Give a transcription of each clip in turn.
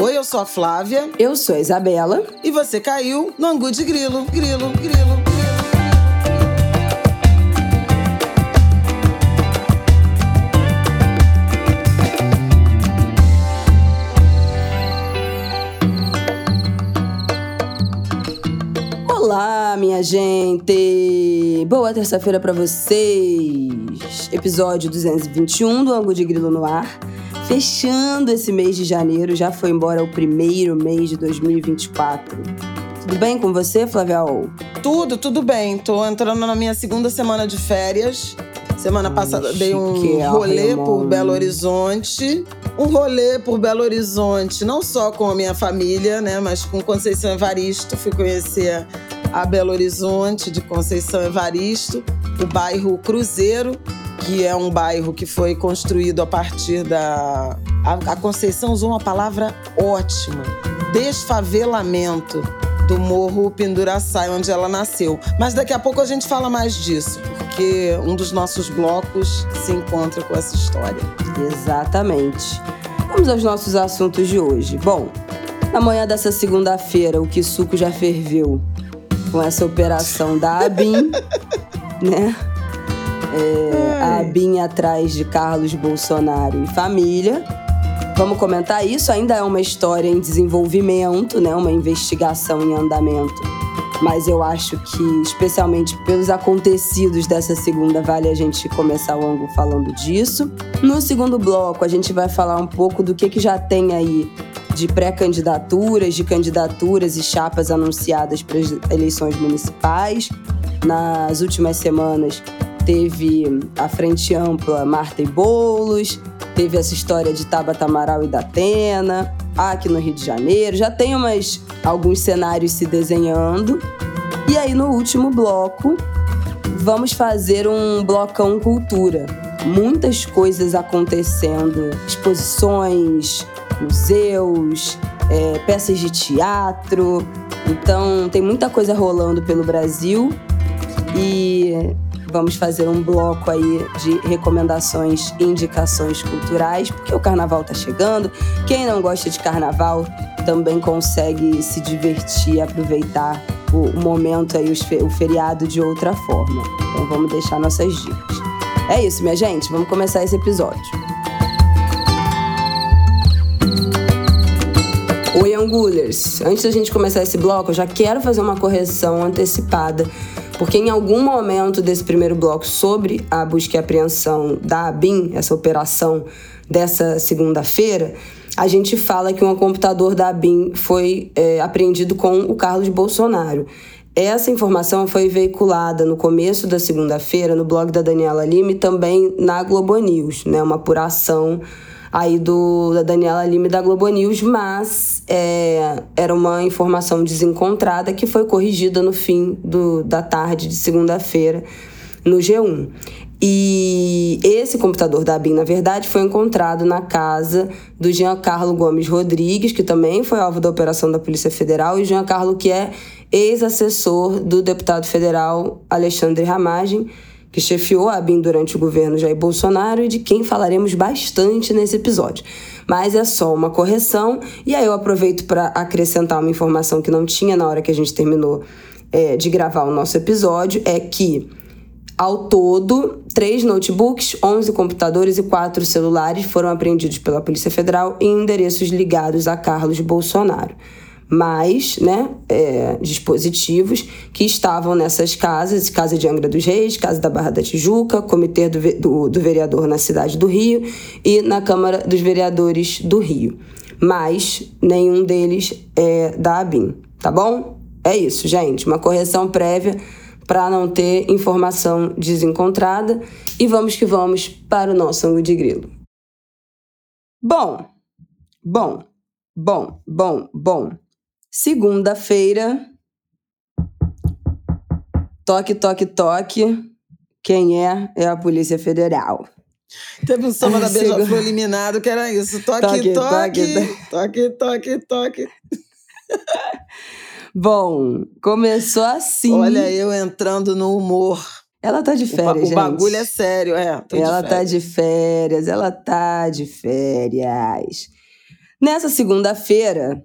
Oi, eu sou a Flávia. Eu sou a Isabela. E você caiu no Angu de Grilo. Grilo, grilo. Olá, minha gente! Boa terça-feira para vocês! Episódio 221 do Angu de Grilo no ar. Fechando esse mês de janeiro, já foi embora o primeiro mês de 2024. Tudo bem com você, Flavial? Tudo, tudo bem. Tô entrando na minha segunda semana de férias. Semana passada dei um rolê por Belo Horizonte. Um rolê por Belo Horizonte, não só com a minha família, né, mas com Conceição Evaristo. Fui conhecer a Belo Horizonte de Conceição Evaristo, o bairro Cruzeiro, que é um bairro que foi construído a partir da. A, a Conceição usou uma palavra ótima: desfavelamento do Morro Penduraçai, onde ela nasceu. Mas daqui a pouco a gente fala mais disso, porque um dos nossos blocos se encontra com essa história. Exatamente. Vamos aos nossos assuntos de hoje. Bom, na manhã dessa segunda-feira, o suco já ferveu com essa operação da ABIN, né? É, a ABIN atrás de Carlos Bolsonaro e família. Vamos comentar isso. Ainda é uma história em desenvolvimento, né? Uma investigação em andamento. Mas eu acho que, especialmente pelos acontecidos dessa segunda, vale a gente começar o ângulo falando disso. No segundo bloco, a gente vai falar um pouco do que, que já tem aí de pré-candidaturas, de candidaturas e chapas anunciadas para as eleições municipais. Nas últimas semanas, teve a Frente Ampla Marta e Boulos, teve essa história de Tabata Amaral e da Atena, aqui no Rio de Janeiro. Já tem umas, alguns cenários se desenhando. E aí, no último bloco, vamos fazer um blocão cultura. Muitas coisas acontecendo, exposições, museus, é, peças de teatro. Então, tem muita coisa rolando pelo Brasil. E Vamos fazer um bloco aí de recomendações e indicações culturais, porque o carnaval tá chegando. Quem não gosta de carnaval também consegue se divertir, aproveitar o momento aí, o feriado de outra forma. Então vamos deixar nossas dicas. É isso, minha gente. Vamos começar esse episódio. Oi, Angulers! Antes da gente começar esse bloco, eu já quero fazer uma correção antecipada porque em algum momento desse primeiro bloco sobre a busca e apreensão da ABIN, essa operação dessa segunda-feira, a gente fala que um computador da ABIN foi é, apreendido com o Carlos Bolsonaro. Essa informação foi veiculada no começo da segunda-feira no blog da Daniela Lima e também na Globo News, né, uma apuração aí do, da Daniela Lima da Globo News, mas é, era uma informação desencontrada que foi corrigida no fim do, da tarde de segunda-feira no G1. E esse computador da ABIN, na verdade, foi encontrado na casa do Giancarlo Gomes Rodrigues, que também foi alvo da operação da Polícia Federal, e Giancarlo, que é ex-assessor do deputado federal Alexandre Ramagem, que chefiou a ABIN durante o governo Jair Bolsonaro e de quem falaremos bastante nesse episódio. Mas é só uma correção, e aí eu aproveito para acrescentar uma informação que não tinha na hora que a gente terminou é, de gravar o nosso episódio: é que, ao todo, três notebooks, 11 computadores e quatro celulares foram apreendidos pela Polícia Federal em endereços ligados a Carlos Bolsonaro mais né, é, dispositivos que estavam nessas casas, Casa de Angra dos Reis, Casa da Barra da Tijuca, Comitê do, do, do Vereador na cidade do Rio e na Câmara dos Vereadores do Rio. Mas nenhum deles é da ABIN, tá bom? É isso, gente. Uma correção prévia para não ter informação desencontrada. E vamos que vamos para o nosso ângulo de grilo. Bom, bom, bom, bom, bom. Segunda-feira. Toque, toque, toque. Quem é? É a Polícia Federal. Teve um samba da Beija-Flor eliminado que era isso. Toque, toque, toque. Toque, toque, toque. toque. Bom, começou assim. Olha, eu entrando no humor. Ela tá de férias, o, gente. O bagulho é sério, é. ela de tá de férias, ela tá de férias. Nessa segunda-feira,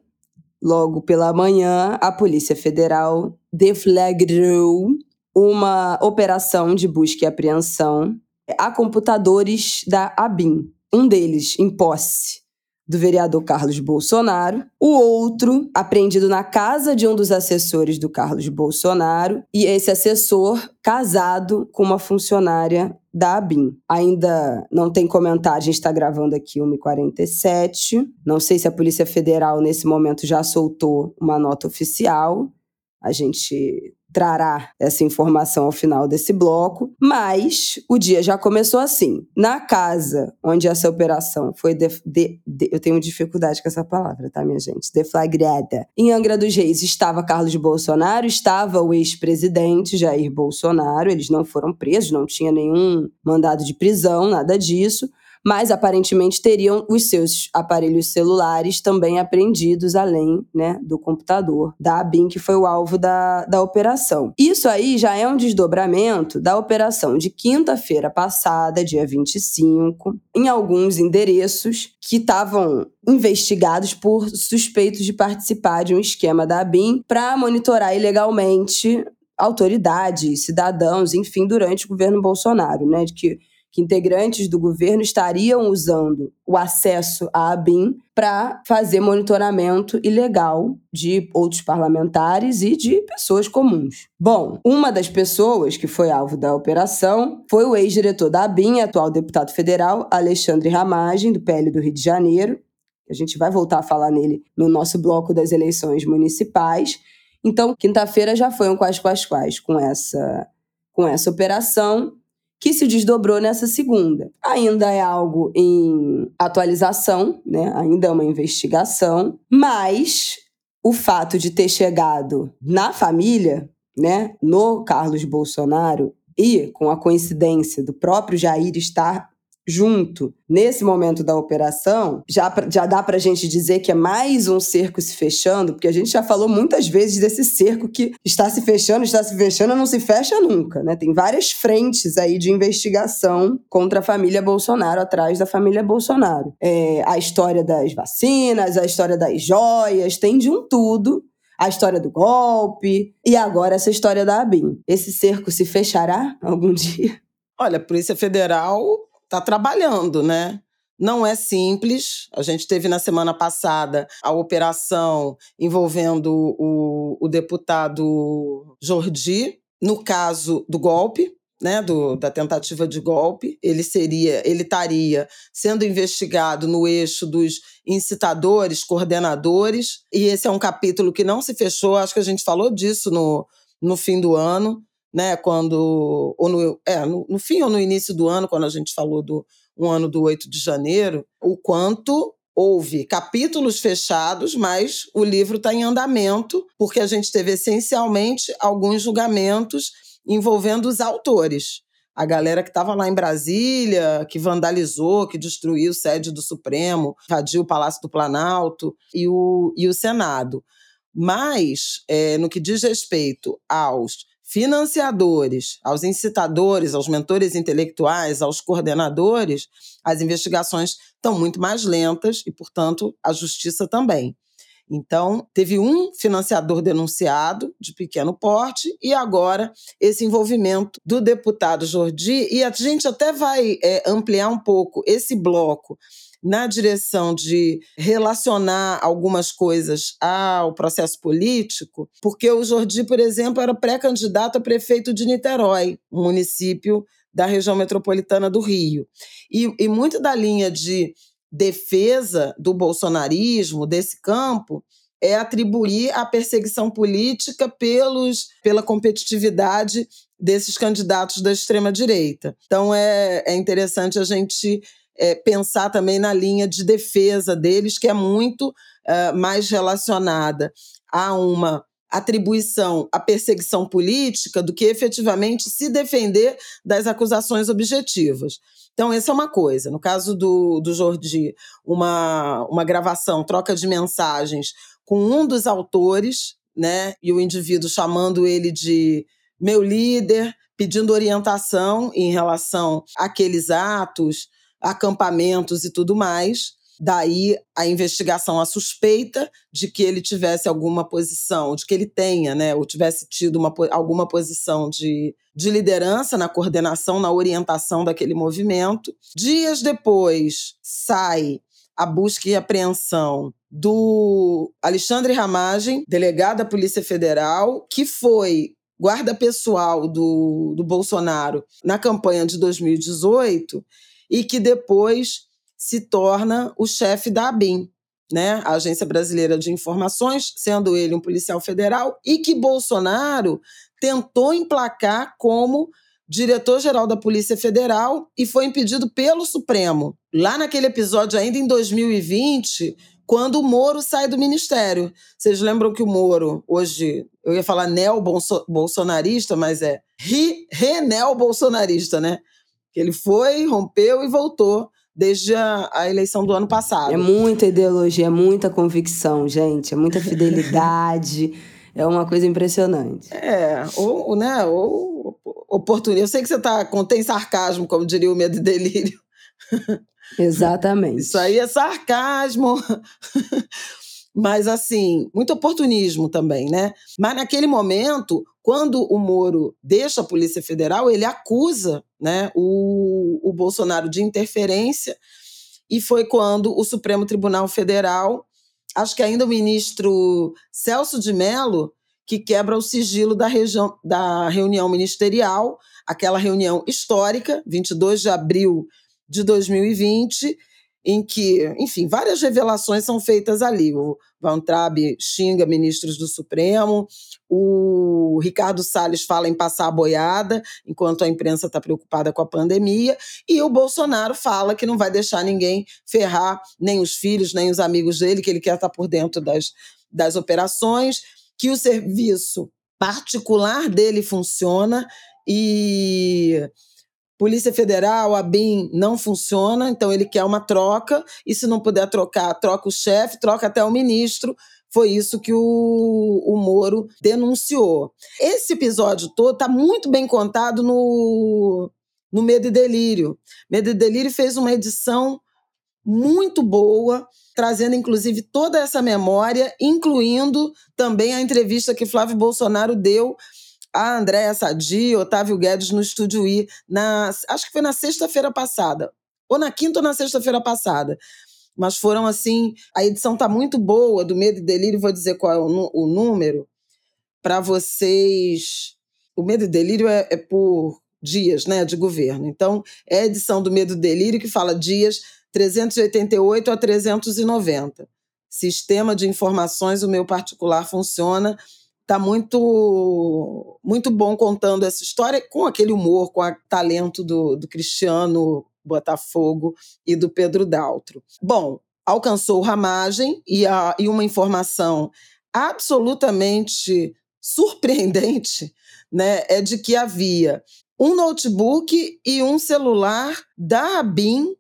logo pela manhã, a Polícia Federal deflagrou uma operação de busca e apreensão a computadores da ABIN. Um deles em posse do vereador Carlos Bolsonaro, o outro apreendido na casa de um dos assessores do Carlos Bolsonaro, e esse assessor casado com uma funcionária da ABIN. Ainda não tem comentário, a gente está gravando aqui 1h47. Não sei se a Polícia Federal, nesse momento, já soltou uma nota oficial. A gente trará essa informação ao final desse bloco, mas o dia já começou assim. Na casa onde essa operação foi de, de, de, eu tenho dificuldade com essa palavra, tá, minha gente? Deflagrada. Em Angra dos Reis estava Carlos Bolsonaro, estava o ex-presidente Jair Bolsonaro, eles não foram presos, não tinha nenhum mandado de prisão, nada disso mas aparentemente teriam os seus aparelhos celulares também apreendidos, além né, do computador da ABIN, que foi o alvo da, da operação. Isso aí já é um desdobramento da operação de quinta-feira passada, dia 25, em alguns endereços que estavam investigados por suspeitos de participar de um esquema da ABIN para monitorar ilegalmente autoridades, cidadãos, enfim, durante o governo Bolsonaro, né? De que que integrantes do governo estariam usando o acesso à ABIN para fazer monitoramento ilegal de outros parlamentares e de pessoas comuns. Bom, uma das pessoas que foi alvo da operação foi o ex-diretor da ABIN, atual deputado federal, Alexandre Ramagem, do PL do Rio de Janeiro. A gente vai voltar a falar nele no nosso bloco das eleições municipais. Então, quinta-feira já foi um quais quais quais com essa com essa operação que se desdobrou nessa segunda. Ainda é algo em atualização, né? ainda é uma investigação, mas o fato de ter chegado na família, né, no Carlos Bolsonaro, e com a coincidência do próprio Jair estar junto nesse momento da operação, já, já dá para a gente dizer que é mais um cerco se fechando, porque a gente já falou muitas vezes desse cerco que está se fechando, está se fechando, não se fecha nunca, né? Tem várias frentes aí de investigação contra a família Bolsonaro, atrás da família Bolsonaro. É, a história das vacinas, a história das joias, tem de um tudo a história do golpe e agora essa história da ABIN. Esse cerco se fechará algum dia? Olha, a Polícia Federal está trabalhando, né? Não é simples. A gente teve na semana passada a operação envolvendo o, o deputado Jordi, no caso do golpe, né, do, da tentativa de golpe, ele seria, ele estaria sendo investigado no eixo dos incitadores, coordenadores, e esse é um capítulo que não se fechou, acho que a gente falou disso no, no fim do ano, né, quando ou no, é, no, no, fim ou no início do ano, quando a gente falou do um ano do 8 de janeiro, o quanto houve capítulos fechados, mas o livro está em andamento, porque a gente teve essencialmente alguns julgamentos envolvendo os autores. A galera que estava lá em Brasília, que vandalizou, que destruiu sede do Supremo, invadiu o Palácio do Planalto e o, e o Senado. Mas, é, no que diz respeito aos financiadores, aos incitadores, aos mentores intelectuais, aos coordenadores, as investigações estão muito mais lentas e, portanto, a justiça também. Então, teve um financiador denunciado de pequeno porte e agora esse envolvimento do deputado Jordi. E a gente até vai é, ampliar um pouco esse bloco na direção de relacionar algumas coisas ao processo político, porque o Jordi, por exemplo, era pré-candidato a prefeito de Niterói, um município da região metropolitana do Rio. E, e muito da linha de defesa do bolsonarismo, desse campo, é atribuir a perseguição política pelos, pela competitividade desses candidatos da extrema-direita. Então é, é interessante a gente é, pensar também na linha de defesa deles, que é muito é, mais relacionada a uma atribuição à perseguição política do que efetivamente se defender das acusações objetivas. Então, essa é uma coisa. No caso do, do Jordi, uma, uma gravação, troca de mensagens com um dos autores, né? E o indivíduo chamando ele de meu líder, pedindo orientação em relação àqueles atos, acampamentos e tudo mais. Daí a investigação, a suspeita de que ele tivesse alguma posição, de que ele tenha, né, ou tivesse tido uma, alguma posição de, de liderança na coordenação, na orientação daquele movimento. Dias depois, sai a busca e apreensão do Alexandre Ramagem, delegado da Polícia Federal, que foi guarda pessoal do, do Bolsonaro na campanha de 2018 e que depois se torna o chefe da ABIN, né, a Agência Brasileira de Informações, sendo ele um policial federal, e que Bolsonaro tentou emplacar como diretor-geral da Polícia Federal e foi impedido pelo Supremo. Lá naquele episódio, ainda em 2020, quando o Moro sai do ministério. Vocês lembram que o Moro, hoje, eu ia falar neo-bolsonarista, mas é re-neo-bolsonarista, né? Que ele foi, rompeu e voltou desde a, a, eleição do ano passado. É muita ideologia, é muita convicção, gente, é muita fidelidade. é uma coisa impressionante. É, ou, né, ou oportunismo. Eu sei que você tá, contém sarcasmo, como diria o Medo e Delírio. Exatamente. Isso aí é sarcasmo. Mas, assim, muito oportunismo também, né? Mas naquele momento, quando o Moro deixa a Polícia Federal, ele acusa né, o, o Bolsonaro de interferência, e foi quando o Supremo Tribunal Federal, acho que ainda o ministro Celso de Mello, que quebra o sigilo da, região, da reunião ministerial, aquela reunião histórica, 22 de abril de 2020, em que, enfim, várias revelações são feitas ali. O Van Traub xinga ministros do Supremo, o Ricardo Salles fala em passar a boiada, enquanto a imprensa está preocupada com a pandemia, e o Bolsonaro fala que não vai deixar ninguém ferrar nem os filhos, nem os amigos dele, que ele quer estar tá por dentro das, das operações, que o serviço particular dele funciona e Polícia Federal, a BIM, não funciona, então ele quer uma troca, e se não puder trocar, troca o chefe, troca até o ministro. Foi isso que o, o Moro denunciou. Esse episódio todo está muito bem contado no, no Medo e Delírio. Medo e Delírio fez uma edição muito boa, trazendo inclusive toda essa memória, incluindo também a entrevista que Flávio Bolsonaro deu a Andréa Sadi, Otávio Guedes no Estúdio I, na, acho que foi na sexta-feira passada, ou na quinta ou na sexta-feira passada. Mas foram assim, a edição tá muito boa do Medo e Delírio, vou dizer qual é o, o número, para vocês. O Medo e Delírio é, é por dias né, de governo. Então, é a edição do Medo e Delírio que fala dias 388 a 390. Sistema de informações, o meu particular funciona tá muito muito bom contando essa história com aquele humor, com o talento do, do Cristiano Botafogo e do Pedro Daltro. Bom, alcançou Ramagem e, a, e uma informação absolutamente surpreendente né, é de que havia um notebook e um celular da ABIN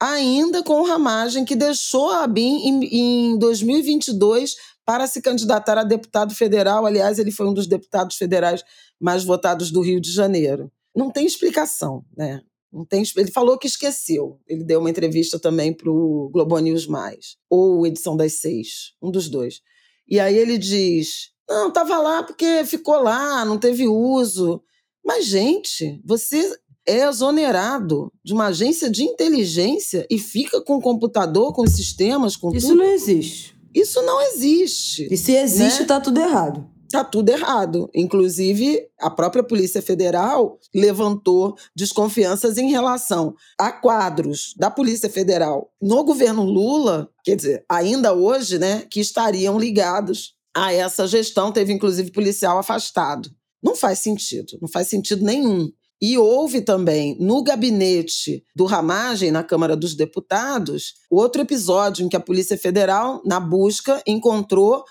ainda com Ramagem, que deixou a ABIN em, em 2022 para se candidatar a deputado federal. Aliás, ele foi um dos deputados federais mais votados do Rio de Janeiro. Não tem explicação, né? Não tem, ele falou que esqueceu. Ele deu uma entrevista também para o Globo News Mais, ou Edição das Seis, um dos dois. E aí ele diz: não, estava lá porque ficou lá, não teve uso. Mas, gente, você é exonerado de uma agência de inteligência e fica com o computador, com os sistemas, com Isso tudo. Isso não existe. Isso não existe. E se existe, está né? tudo errado. Está tudo errado. Inclusive, a própria Polícia Federal levantou desconfianças em relação a quadros da Polícia Federal no governo Lula, quer dizer, ainda hoje, né, que estariam ligados a essa gestão. Teve, inclusive, policial afastado. Não faz sentido, não faz sentido nenhum. E houve também no gabinete do Ramagem, na Câmara dos Deputados, outro episódio em que a Polícia Federal, na busca, encontrou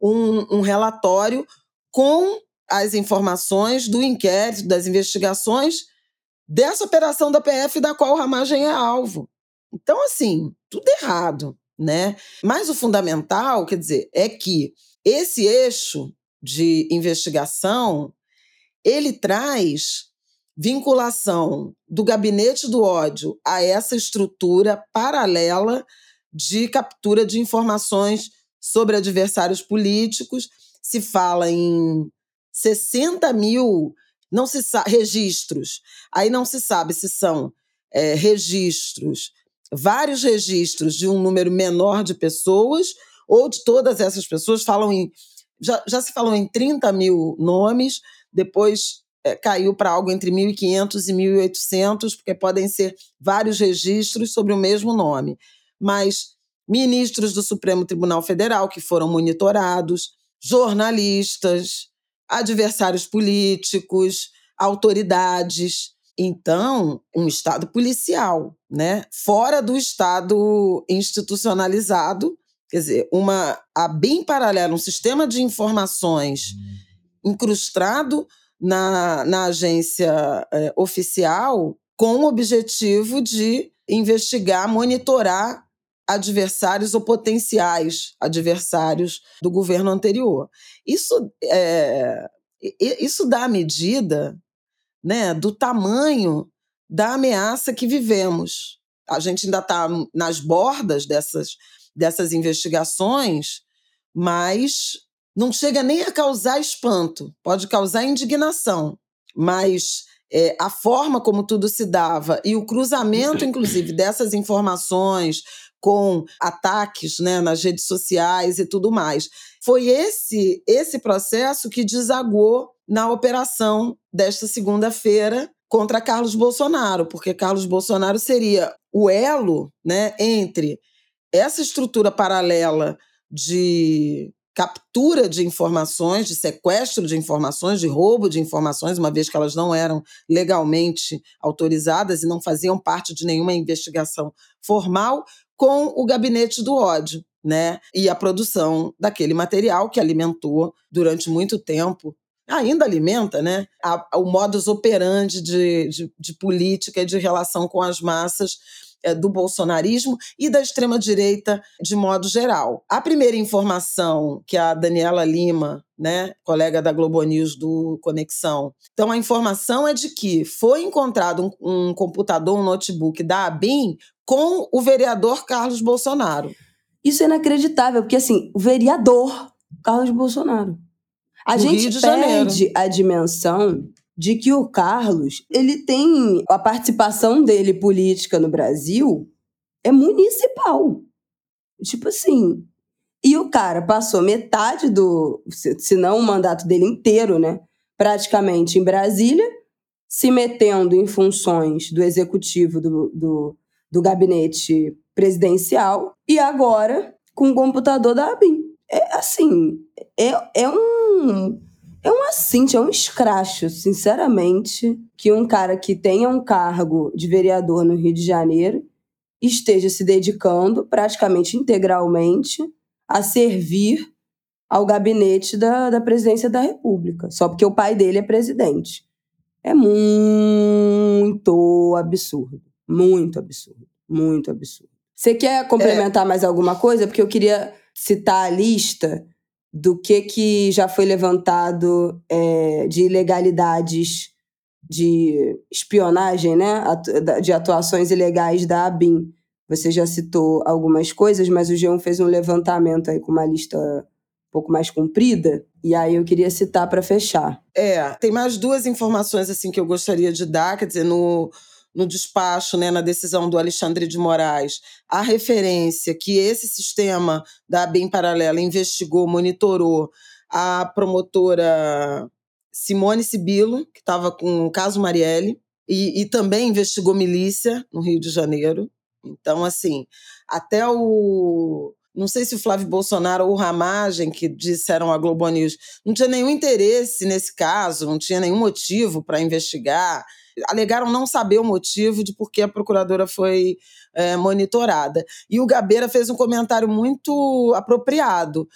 um, um relatório com as informações do inquérito, das investigações dessa operação da PF da qual o Ramagem é alvo. Então, assim, tudo errado, né? Mas o fundamental, quer dizer, é que esse eixo de investigação ele traz vinculação do gabinete do ódio a essa estrutura paralela de captura de informações sobre adversários políticos. Se fala em 60 mil não se registros. Aí não se sabe se são é, registros, vários registros de um número menor de pessoas ou de todas essas pessoas. Falam em já, já se falou em 30 mil nomes, depois é, caiu para algo entre 1.500 e 1.800, porque podem ser vários registros sobre o mesmo nome. Mas ministros do Supremo Tribunal Federal que foram monitorados, jornalistas, adversários políticos, autoridades. Então, um Estado policial, né? fora do Estado institucionalizado, quer dizer, uma, a bem paralelo, um sistema de informações incrustado na, na agência é, oficial com o objetivo de investigar, monitorar adversários ou potenciais adversários do governo anterior. Isso, é, isso dá a medida né, do tamanho da ameaça que vivemos. A gente ainda está nas bordas dessas, dessas investigações, mas não chega nem a causar espanto, pode causar indignação, mas é, a forma como tudo se dava e o cruzamento, inclusive, dessas informações com ataques né, nas redes sociais e tudo mais. Foi esse, esse processo que desagou na operação desta segunda-feira contra Carlos Bolsonaro, porque Carlos Bolsonaro seria o elo né, entre essa estrutura paralela de captura de informações, de sequestro de informações, de roubo de informações, uma vez que elas não eram legalmente autorizadas e não faziam parte de nenhuma investigação formal, com o gabinete do ódio, né? E a produção daquele material que alimentou durante muito tempo ainda alimenta né, a, o modus operandi de, de, de política e de relação com as massas do bolsonarismo e da extrema-direita de modo geral. A primeira informação que a Daniela Lima, né, colega da Globo News do Conexão, então a informação é de que foi encontrado um, um computador, um notebook da ABIN com o vereador Carlos Bolsonaro. Isso é inacreditável, porque assim, o vereador Carlos Bolsonaro. A gente perde a dimensão de que o Carlos, ele tem a participação dele política no Brasil é municipal. Tipo assim, e o cara passou metade do, se não o mandato dele inteiro, né, praticamente em Brasília, se metendo em funções do executivo do, do do gabinete presidencial e agora com o computador da ABIN. É assim, é, é um é um assinte, é um escracho, sinceramente, que um cara que tenha um cargo de vereador no Rio de Janeiro esteja se dedicando praticamente integralmente a servir ao gabinete da, da presidência da República, só porque o pai dele é presidente. É muito absurdo. Muito absurdo. Muito absurdo. Você quer complementar é. mais alguma coisa? Porque eu queria citar a lista do que, que já foi levantado é, de ilegalidades de espionagem, né? De atuações ilegais da ABIN. Você já citou algumas coisas, mas o G1 fez um levantamento aí com uma lista um pouco mais comprida. E aí eu queria citar para fechar. É, tem mais duas informações assim que eu gostaria de dar, quer dizer, no no despacho, né, na decisão do Alexandre de Moraes, a referência que esse sistema da BEM Paralela investigou, monitorou a promotora Simone Sibilo, que estava com o caso Marielle, e, e também investigou milícia no Rio de Janeiro. Então, assim, até o não sei se o Flávio Bolsonaro ou o Ramagem, que disseram à Globo News, não tinha nenhum interesse nesse caso, não tinha nenhum motivo para investigar alegaram não saber o motivo de por que a procuradora foi é, monitorada. E o Gabeira fez um comentário muito apropriado.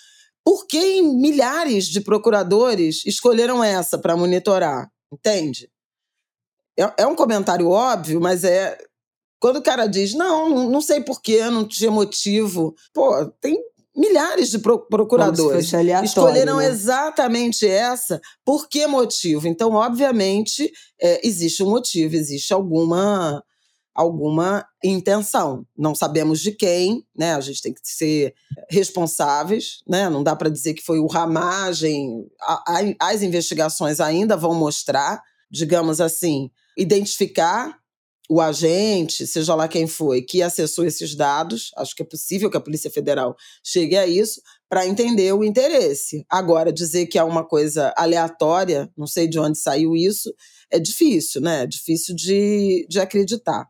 Por que milhares de procuradores escolheram essa para monitorar? Entende? É, é um comentário óbvio, mas é quando o cara diz, não, não sei porquê, não tinha motivo. Pô, tem milhares de procuradores escolheram né? exatamente essa. Por que motivo? Então, obviamente, é, existe um motivo, existe alguma alguma intenção. Não sabemos de quem, né? A gente tem que ser responsáveis, né? Não dá para dizer que foi o ramagem. as investigações ainda vão mostrar, digamos assim, identificar o agente, seja lá quem foi, que acessou esses dados. Acho que é possível que a Polícia Federal chegue a isso para entender o interesse. Agora, dizer que é uma coisa aleatória, não sei de onde saiu isso, é difícil, né? É difícil de, de acreditar.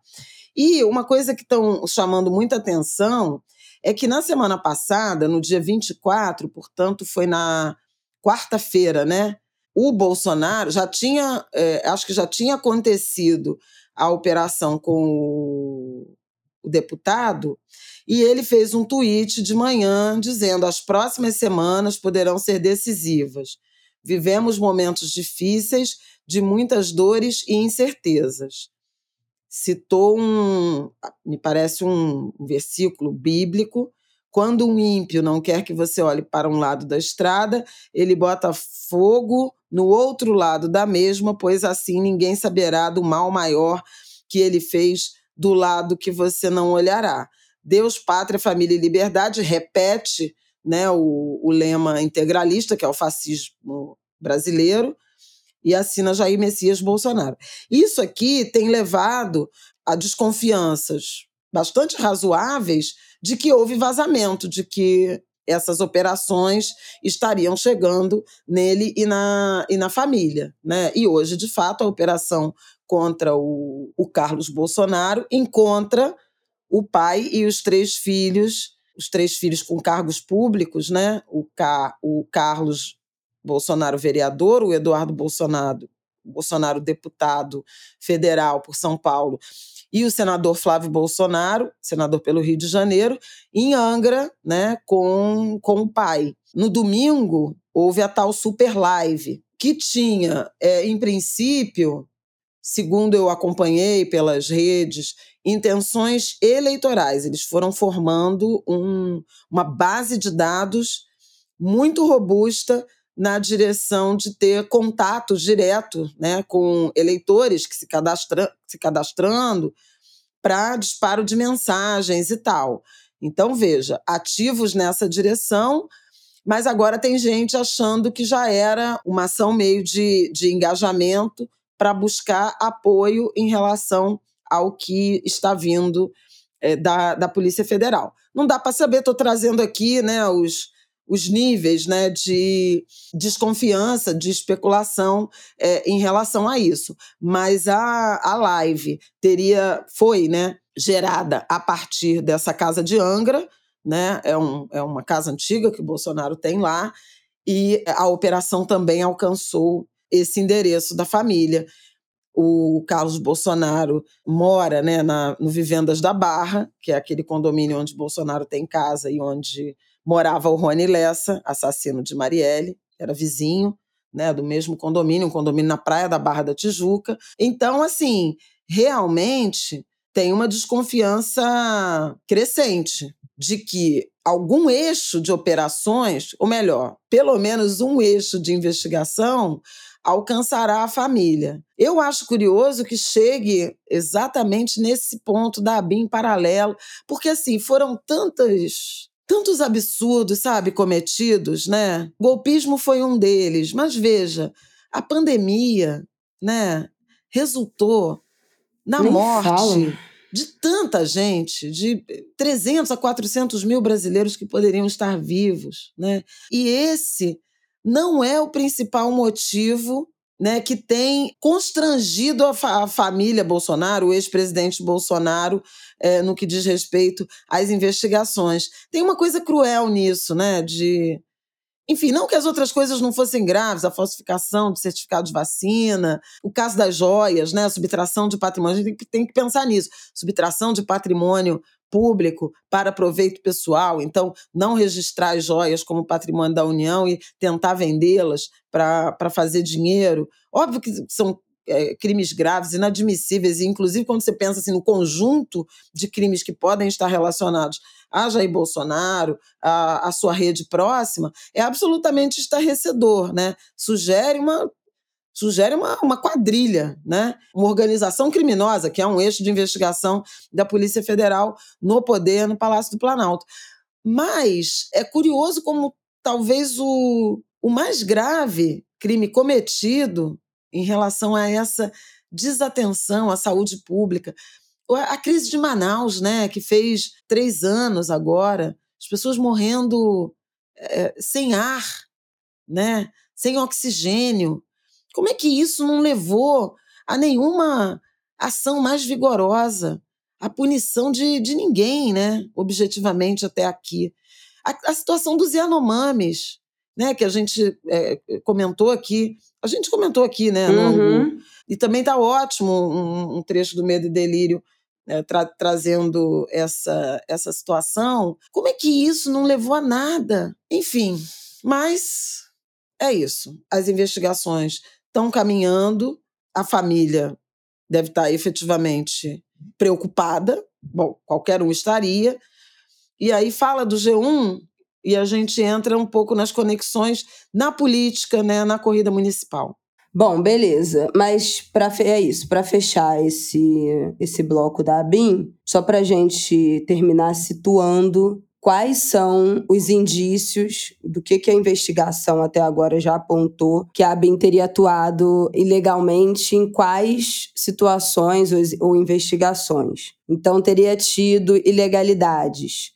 E uma coisa que estão chamando muita atenção é que na semana passada, no dia 24, portanto, foi na quarta-feira, né? O Bolsonaro já tinha, é, acho que já tinha acontecido a operação com o, deputado, e ele fez um tweet de manhã dizendo: as próximas semanas poderão ser decisivas. Vivemos momentos difíceis, de muitas dores e incertezas. Citou um, me parece um versículo bíblico. Quando um ímpio não quer que você olhe para um lado da estrada, ele bota fogo no outro lado da mesma, pois assim ninguém saberá do mal maior que ele fez do lado que você não olhará. Deus, pátria, família e liberdade repete né, o, o lema integralista, que é o fascismo brasileiro, e assina Jair Messias Bolsonaro. Isso aqui tem levado a desconfianças bastante razoáveis de que houve vazamento, de que essas operações estariam chegando nele e na, e na família. Né? E hoje, de fato, a operação contra o, o Carlos Bolsonaro encontra o pai e os três filhos, os três filhos com cargos públicos, né? o, Ca, o Carlos Bolsonaro vereador, o Eduardo Bolsonaro, Bolsonaro deputado federal por São Paulo, e o senador Flávio Bolsonaro, senador pelo Rio de Janeiro, em Angra, né, com, com o pai. No domingo, houve a tal Super Live, que tinha, é, em princípio, segundo eu acompanhei pelas redes, intenções eleitorais. Eles foram formando um, uma base de dados muito robusta na direção de ter contato direto né, com eleitores que se, cadastra, se cadastrando para disparo de mensagens e tal. Então, veja, ativos nessa direção, mas agora tem gente achando que já era uma ação meio de, de engajamento para buscar apoio em relação ao que está vindo é, da, da Polícia Federal. Não dá para saber, estou trazendo aqui né, os, os níveis né, de desconfiança, de especulação é, em relação a isso. Mas a, a live teria, foi né, gerada a partir dessa casa de Angra, né, é, um, é uma casa antiga que o Bolsonaro tem lá, e a operação também alcançou esse endereço da família. O Carlos Bolsonaro mora né, na, no Vivendas da Barra, que é aquele condomínio onde Bolsonaro tem casa e onde morava o Rony Lessa, assassino de Marielle, era vizinho, né, do mesmo condomínio, um condomínio na praia da Barra da Tijuca. Então, assim, realmente tem uma desconfiança crescente de que algum eixo de operações, ou melhor, pelo menos um eixo de investigação, alcançará a família. Eu acho curioso que chegue exatamente nesse ponto da ABIN paralelo, porque assim, foram tantas tantos absurdos, sabe, cometidos, né? O golpismo foi um deles, mas veja, a pandemia, né, resultou na Nem morte fala. de tanta gente, de 300 a 400 mil brasileiros que poderiam estar vivos, né? E esse não é o principal motivo né, que tem constrangido a, fa a família Bolsonaro, o ex-presidente Bolsonaro, é, no que diz respeito às investigações. Tem uma coisa cruel nisso, né? De. Enfim, não que as outras coisas não fossem graves, a falsificação do certificado de vacina, o caso das joias, né, a subtração de patrimônio, a gente tem que, tem que pensar nisso. Subtração de patrimônio público para proveito pessoal, então não registrar as joias como patrimônio da União e tentar vendê-las para fazer dinheiro. Óbvio que são é, crimes graves, inadmissíveis, e inclusive quando você pensa assim, no conjunto de crimes que podem estar relacionados a Jair Bolsonaro, a, a sua rede próxima, é absolutamente estarrecedor, né? Sugere uma sugere uma, uma quadrilha, né? uma organização criminosa, que é um eixo de investigação da Polícia Federal no poder, no Palácio do Planalto. Mas é curioso como talvez o, o mais grave crime cometido em relação a essa desatenção à saúde pública. A crise de Manaus, né, que fez três anos agora, as pessoas morrendo é, sem ar, né, sem oxigênio. Como é que isso não levou a nenhuma ação mais vigorosa, a punição de, de ninguém, né, objetivamente até aqui? A, a situação dos Yanomamis, né, que a gente é, comentou aqui, a gente comentou aqui, né, uhum. e também está ótimo um, um, trecho do Medo e Delírio é, tra trazendo essa, essa situação. Como é que isso não levou a nada? Enfim, mas é isso. As investigações estão caminhando, a família deve estar tá efetivamente preocupada, bom, qualquer um estaria. E aí fala do G1 e a gente entra um pouco nas conexões na política, né, na corrida municipal. Bom, beleza. Mas para é isso, para fechar esse esse bloco da ABIN, só para a gente terminar situando quais são os indícios do que, que a investigação até agora já apontou que a ABIN teria atuado ilegalmente em quais situações ou, ou investigações. Então, teria tido ilegalidades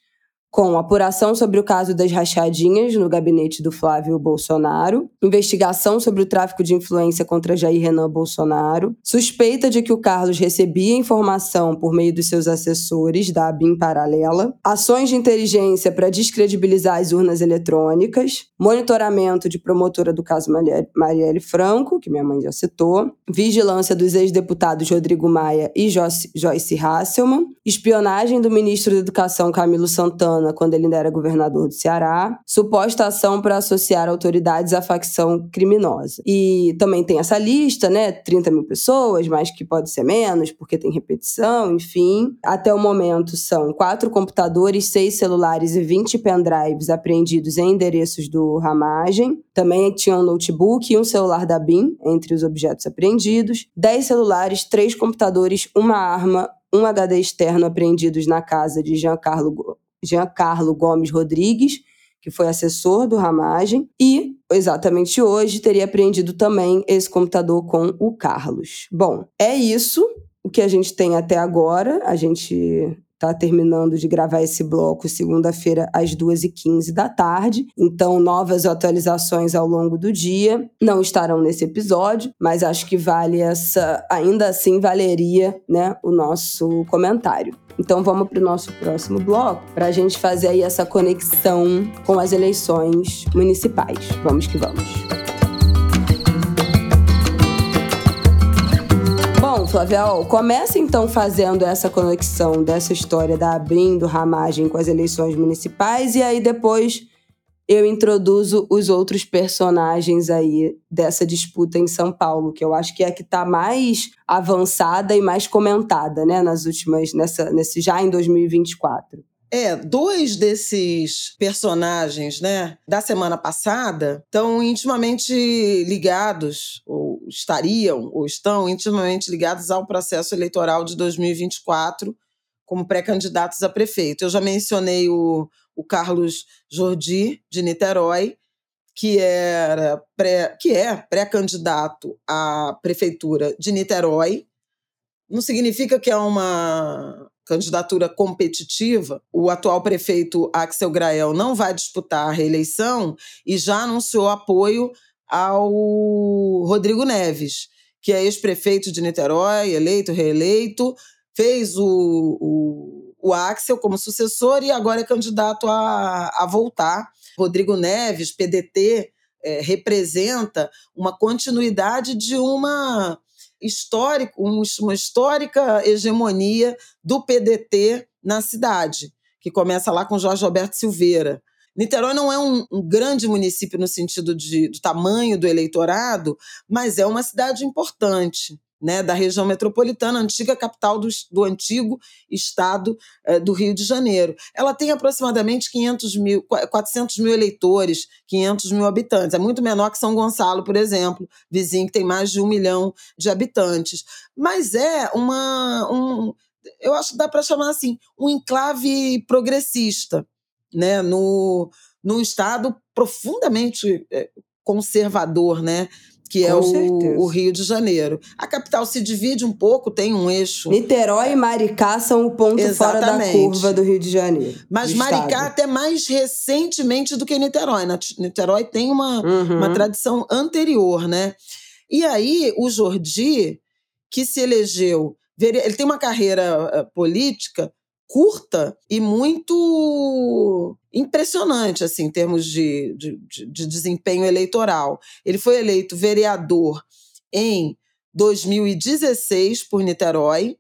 com apuração sobre o caso das rachadinhas no gabinete do Flávio Bolsonaro, investigação sobre o tráfico de influência contra Jair Renan Bolsonaro, suspeita de que o Carlos recebia informação por meio dos seus assessores da ABIN paralela, ações de inteligência para descredibilizar as urnas eletrônicas, monitoramento de promotora do caso Marielle Franco, que minha mãe já citou, vigilância dos ex-deputados Rodrigo Maia e Joyce Hasselman, espionagem do ministro da Educação Camilo Santana quando ele ainda era governador do Ceará, suposta ação para associar autoridades à facção criminosa. E também tem essa lista, né? 30 mil pessoas, mas que pode ser menos, porque tem repetição, enfim. Até o momento são quatro computadores, seis celulares e 20 pendrives apreendidos em endereços do Ramagem. Também tinha um notebook e um celular da BIM entre os objetos apreendidos, 10 celulares, três computadores, uma arma, um HD externo apreendidos na casa de Giancarlo Giancarlo Gomes Rodrigues, que foi assessor do Ramagem, e exatamente hoje teria apreendido também esse computador com o Carlos. Bom, é isso o que a gente tem até agora. A gente está terminando de gravar esse bloco segunda-feira às 2h15 da tarde. Então, novas atualizações ao longo do dia não estarão nesse episódio, mas acho que vale essa. Ainda assim, valeria né, o nosso comentário. Então vamos para o nosso próximo bloco para a gente fazer aí essa conexão com as eleições municipais. Vamos que vamos. Bom, Flavial, começa então fazendo essa conexão dessa história da abrindo ramagem com as eleições municipais e aí depois eu introduzo os outros personagens aí dessa disputa em São Paulo, que eu acho que é a que está mais avançada e mais comentada, né, nas últimas, nessa, nesse já em 2024. É, dois desses personagens, né, da semana passada estão intimamente ligados, ou estariam, ou estão intimamente ligados ao processo eleitoral de 2024 como pré-candidatos a prefeito. Eu já mencionei o, o Carlos Jordi, de Niterói, que, era pré, que é pré-candidato à prefeitura de Niterói. Não significa que é uma candidatura competitiva. O atual prefeito Axel Grael não vai disputar a reeleição e já anunciou apoio ao Rodrigo Neves, que é ex-prefeito de Niterói, eleito, reeleito, fez o, o o Axel como sucessor e agora é candidato a, a voltar. Rodrigo Neves, PDT, é, representa uma continuidade de uma histórico, uma histórica hegemonia do PDT na cidade, que começa lá com Jorge Alberto Silveira. Niterói não é um, um grande município no sentido de, do tamanho do eleitorado, mas é uma cidade importante. Né, da região metropolitana, antiga capital do, do antigo estado eh, do Rio de Janeiro. Ela tem aproximadamente 500 mil, 400 mil eleitores, 500 mil habitantes. É muito menor que São Gonçalo, por exemplo, vizinho que tem mais de um milhão de habitantes. Mas é uma. Um, eu acho que dá para chamar assim, um enclave progressista, né, no, num estado profundamente eh, conservador, né? Que é o, o, Rio de Janeiro. A capital se divide um pouco, tem um eixo. Niterói e Maricá são o ponto Exatamente. fora da curva do Rio de Janeiro. Mas Maricá estado. até mais recentemente do que Niterói. Niterói tem uma, uhum. uma tradição anterior, né? E aí, o Jordi, que se elegeu, ele tem uma carreira eh, política curta e muito impressionante, assim, em termos de, de, de, desempenho eleitoral. Ele foi eleito vereador em 2016 por Niterói.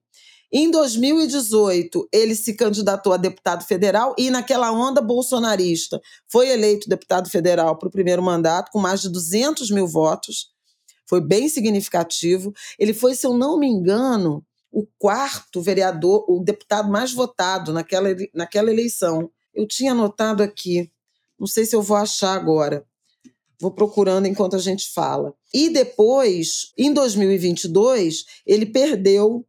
Em 2018, ele se candidatou a deputado federal e, naquela onda bolsonarista, foi eleito deputado federal para o primeiro mandato, com mais de 200 mil votos. Foi bem significativo. Ele foi, se eu não me engano, o quarto vereador, o deputado mais votado naquela, naquela eleição. Eu tinha anotado aqui, não sei se eu vou achar agora. Vou procurando enquanto a gente fala. E depois, em 2022, ele perdeu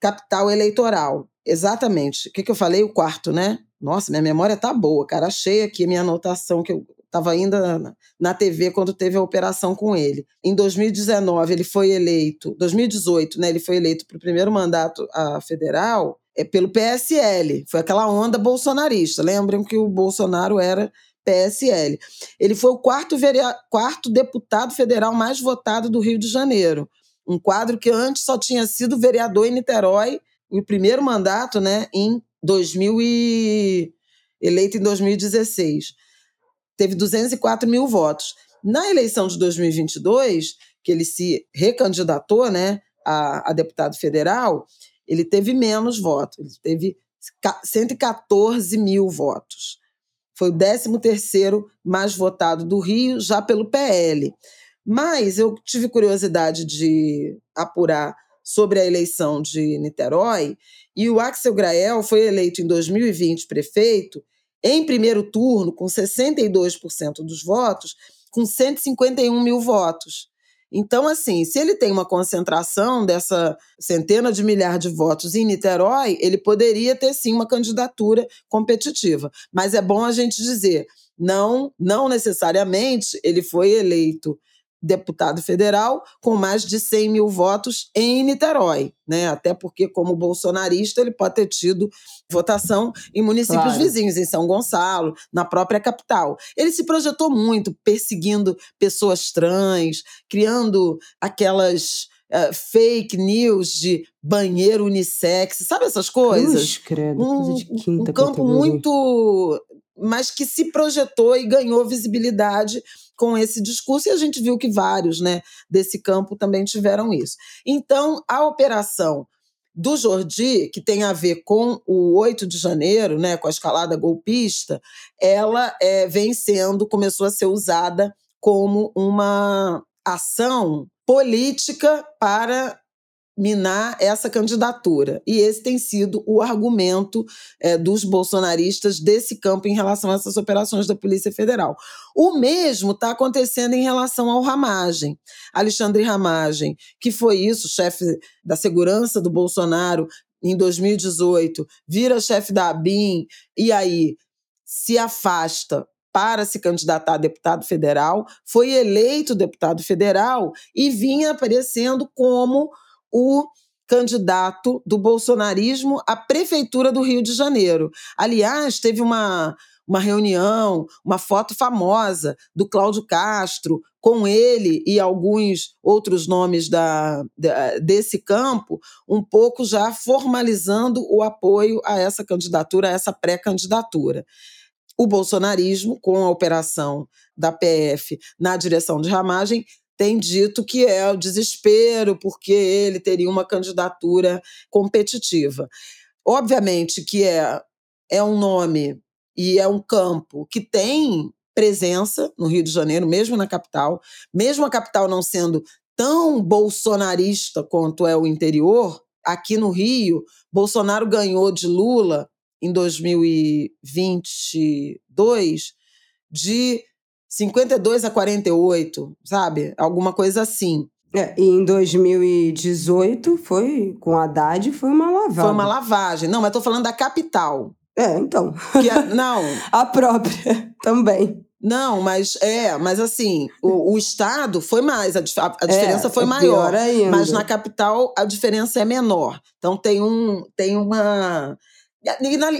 capital eleitoral. Exatamente. O que, que eu falei? O quarto, né? Nossa, minha memória tá boa, cara. Achei aqui minha anotação que eu estava ainda na TV quando teve a operação com ele. Em 2019, ele foi eleito, 2018, né, ele foi eleito para o primeiro mandato federal é, pelo PSL. Foi aquela onda bolsonarista. Lembram que o Bolsonaro era PSL. Ele foi o quarto, quarto deputado federal mais votado do Rio de Janeiro. Um quadro que antes só tinha sido vereador em Niterói, o primeiro mandato, né, em 2000 e... eleito em 2016 teve 204 mil votos. Na eleição de 2022, que ele se recandidatou né, a, a deputado federal, ele teve menos votos, ele teve 114 mil votos. Foi o 13º mais votado do Rio, já pelo PL. Mas eu tive curiosidade de apurar sobre a eleição de Niterói, e o Axel Grael foi eleito em 2020 prefeito em primeiro turno, com 62% dos votos, com 151 mil votos. Então, assim, se ele tem uma concentração dessa centena de milhares de votos em Niterói, ele poderia ter sim uma candidatura competitiva. Mas é bom a gente dizer, não, não necessariamente ele foi eleito deputado federal com mais de 100 mil votos em Niterói, né? Até porque, como bolsonarista, ele pode ter tido votação em municípios claro. vizinhos, em São Gonçalo, na própria capital. Ele se projetou muito, perseguindo pessoas trans, criando aquelas Uh, fake news de banheiro unissex, sabe essas coisas? Cruz, credo, um, coisa de quinta um campo categoria. muito. mas que se projetou e ganhou visibilidade com esse discurso, e a gente viu que vários né, desse campo também tiveram isso. Então, a operação do Jordi, que tem a ver com o 8 de janeiro, né, com a escalada golpista, ela é, vem sendo, começou a ser usada como uma ação política para minar essa candidatura. E esse tem sido o argumento é, dos bolsonaristas desse campo em relação a essas operações da Polícia Federal. O mesmo está acontecendo em relação ao Ramagem. Alexandre Ramagem, que foi isso, chefe da segurança do Bolsonaro em 2018, vira chefe da ABIN e aí se afasta para se candidatar a deputado federal, foi eleito deputado federal e vinha aparecendo como o candidato do bolsonarismo à prefeitura do Rio de Janeiro. Aliás, teve uma, uma reunião, uma foto famosa do Cláudio Castro com ele e alguns outros nomes da, da, desse campo, um pouco já formalizando o apoio a essa candidatura, a essa pré-candidatura. O bolsonarismo, com a operação da PF na direção de ramagem, tem dito que é o desespero, porque ele teria uma candidatura competitiva. Obviamente que é, é um nome e é um campo que tem presença no Rio de Janeiro, mesmo na capital, mesmo a capital não sendo tão bolsonarista quanto é o interior, aqui no Rio, Bolsonaro ganhou de Lula em 2022 de 52 a 48, sabe? Alguma coisa assim. É, e em 2018 foi com Haddad foi uma lavagem. Foi uma lavagem. Não, mas tô falando da capital. É, então. A, não. a própria também. Não, mas é, mas assim, o, o estado foi mais, a, a diferença é, foi é maior. Ainda. Mas na capital a diferença é menor. Então tem um, tem uma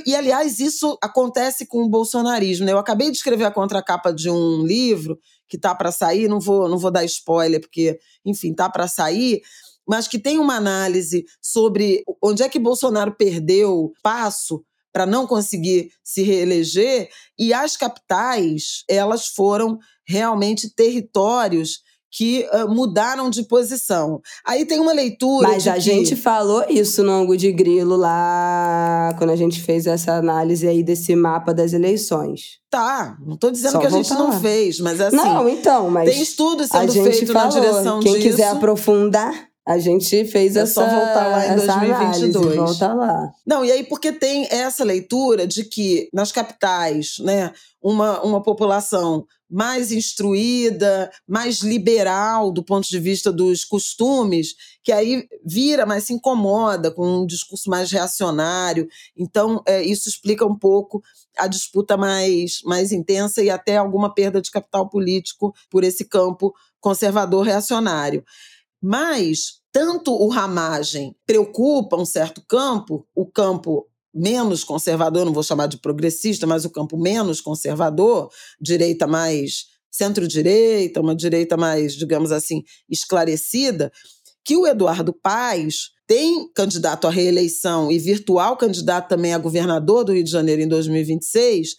e, aliás, isso acontece com o bolsonarismo. Né? Eu acabei de escrever a contracapa de um livro que tá para sair, não vou, não vou dar spoiler, porque, enfim, tá para sair, mas que tem uma análise sobre onde é que Bolsonaro perdeu passo para não conseguir se reeleger, e as capitais, elas foram realmente territórios que uh, mudaram de posição. Aí tem uma leitura. Mas a que... gente falou isso no ângulo de grilo lá, quando a gente fez essa análise aí desse mapa das eleições. Tá, não estou dizendo Só que a gente não fez, mas assim. Não, então, mas. Tem estudos sendo feitos na direção Quem disso. Quem quiser aprofundar. A gente fez é essa. só voltar lá em 2022. Análise, volta lá. Não, e aí porque tem essa leitura de que nas capitais, né, uma, uma população mais instruída, mais liberal do ponto de vista dos costumes, que aí vira, mas se incomoda com um discurso mais reacionário. Então, é, isso explica um pouco a disputa mais, mais intensa e até alguma perda de capital político por esse campo conservador reacionário. Mas tanto o ramagem preocupa um certo campo, o campo menos conservador, não vou chamar de progressista, mas o campo menos conservador, direita mais centro-direita, uma direita mais, digamos assim, esclarecida, que o Eduardo Paes tem candidato à reeleição e virtual candidato também a governador do Rio de Janeiro em 2026,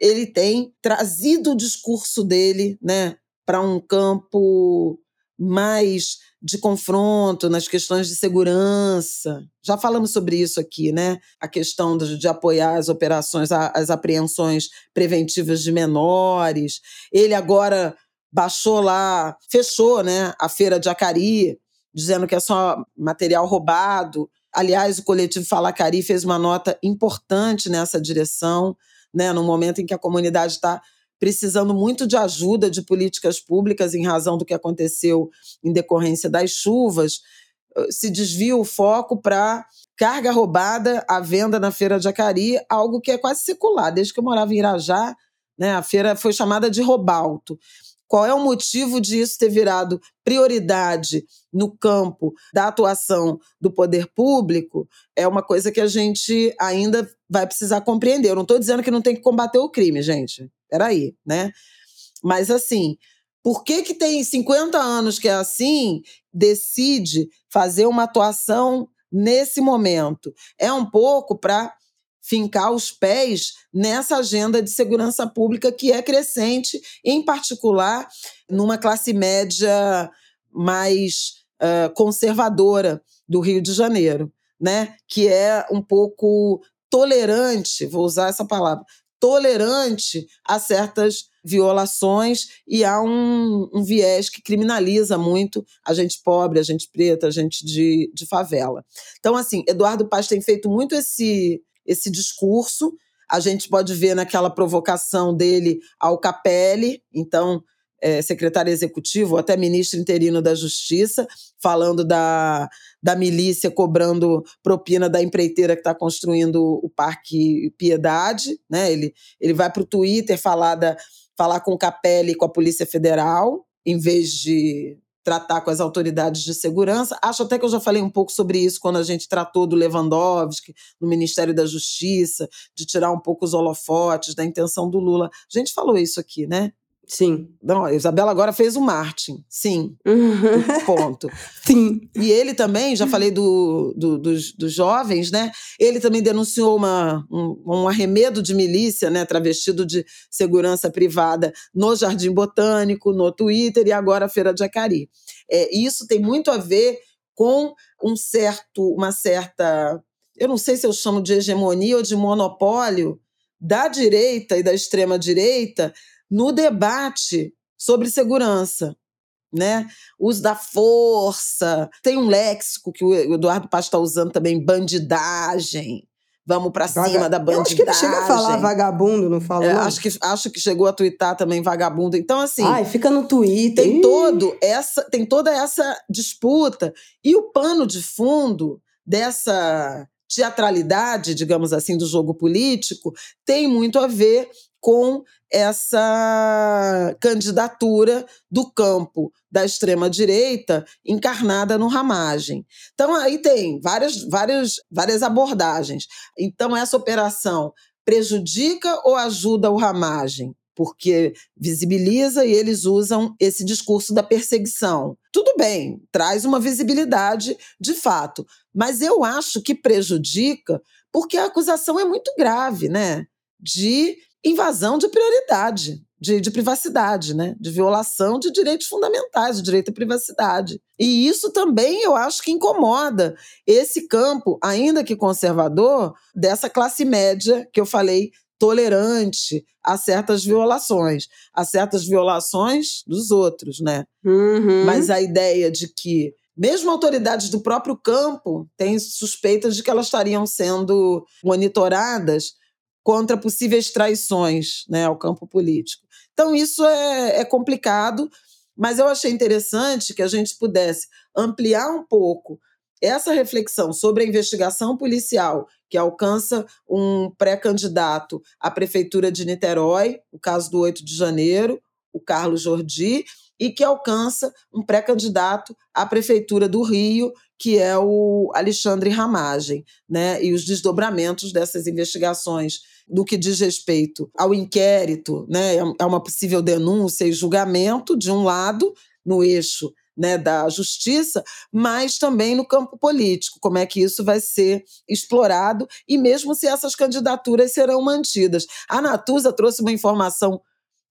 ele tem trazido o discurso dele, né, para um campo mais de confronto nas questões de segurança. Já falamos sobre isso aqui, né? A questão de, de apoiar as operações, as apreensões preventivas de menores. Ele agora baixou lá, fechou, né, a feira de Acari, dizendo que é só material roubado. Aliás, o coletivo Falacari fez uma nota importante nessa direção, né, no momento em que a comunidade está precisando muito de ajuda de políticas públicas em razão do que aconteceu em decorrência das chuvas, eh, se desvia o foco para carga roubada à venda na feira de Acari, algo que é quase secular. Desde que eu morava em Irajá, né, a feira foi chamada de Robalto. Qual é o motivo disso ter virado prioridade no campo da atuação do poder público? É uma coisa que a gente ainda vai precisar compreender. Eu não estou dizendo que não tem que combater o crime, gente. Peraí, né? Mas assim, por que que tem 50 anos que é assim, decide fazer uma atuação nesse momento? É um pouco para fincar os pés nessa agenda de segurança pública que é crescente, em particular numa classe média mais uh, conservadora do Rio de Janeiro, né? Que é um pouco tolerante, vou usar essa palavra, tolerante a certas violações e há um, um, viés que criminaliza muito a gente pobre, a gente preta, a gente de, de favela. Então, assim, Eduardo Paz tem feito muito esse, esse discurso. A gente pode ver naquela provocação dele ao Capelli, então, é, secretário executivo, ou até ministro interino da Justiça, falando da, da milícia cobrando propina da empreiteira que está construindo o Parque Piedade. Né? Ele, ele vai para o Twitter falar, da, falar com o Capelli e com a Polícia Federal, em vez de tratar com as autoridades de segurança. Acho até que eu já falei um pouco sobre isso quando a gente tratou do Lewandowski no Ministério da Justiça, de tirar um pouco os holofotes da intenção do Lula. A gente falou isso aqui, né? Sim. Não, a Isabela agora fez o Martin. Sim. Ponto. Sim. E ele também, já falei do, do dos, dos, jovens, né? Ele também denunciou uma, um, um, arremedo de milícia, né? Travestido de segurança privada no Jardim Botânico, no Twitter e agora a Feira de Acari. É, isso tem muito a ver com um certo, uma certa. Eu não sei se eu chamo de hegemonia ou de monopólio da direita e da extrema-direita no debate sobre segurança. né? Uso da força. Tem um léxico que o Eduardo Paz está usando também, bandidagem. Vamos para Vaga... cima da bandidagem. Eu acho que ele chega a falar vagabundo, não falou? É, acho, que, acho que chegou a twittar também vagabundo. Então, assim. Ai, fica no Twitter. Tem, todo essa, tem toda essa disputa. E o pano de fundo dessa teatralidade, digamos assim, do jogo político, tem muito a ver com essa candidatura do campo da extrema-direita encarnada no Ramagem. Então, aí tem várias, várias, várias abordagens. Então, essa operação prejudica ou ajuda o Ramagem? Porque visibiliza e eles usam esse discurso da perseguição. Tudo bem, traz uma visibilidade de fato, mas eu acho que prejudica porque a acusação é muito grave, né? De invasão de prioridade, de, de, privacidade, né? de violação de direitos fundamentais, o direito à privacidade. E isso também eu acho que incomoda esse campo, ainda que conservador, dessa classe média que eu falei tolerante a certas violações, a certas violações dos outros, né? Uhum. Mas a ideia de que mesmo autoridades do próprio campo têm suspeitas de que elas estariam sendo monitoradas contra possíveis traições né, ao campo político. Então, isso é, é complicado, mas eu achei interessante que a gente pudesse ampliar um pouco essa reflexão sobre a investigação policial que alcança um pré-candidato à prefeitura de Niterói, o caso do 8 de janeiro, o Carlos Jordi, e que alcança um pré-candidato à prefeitura do Rio, que é o Alexandre Ramagem, né? E os desdobramentos dessas investigações do que diz respeito ao inquérito, né? É uma possível denúncia e julgamento de um lado no eixo né, da justiça, mas também no campo político, como é que isso vai ser explorado e mesmo se essas candidaturas serão mantidas. A Natuza trouxe uma informação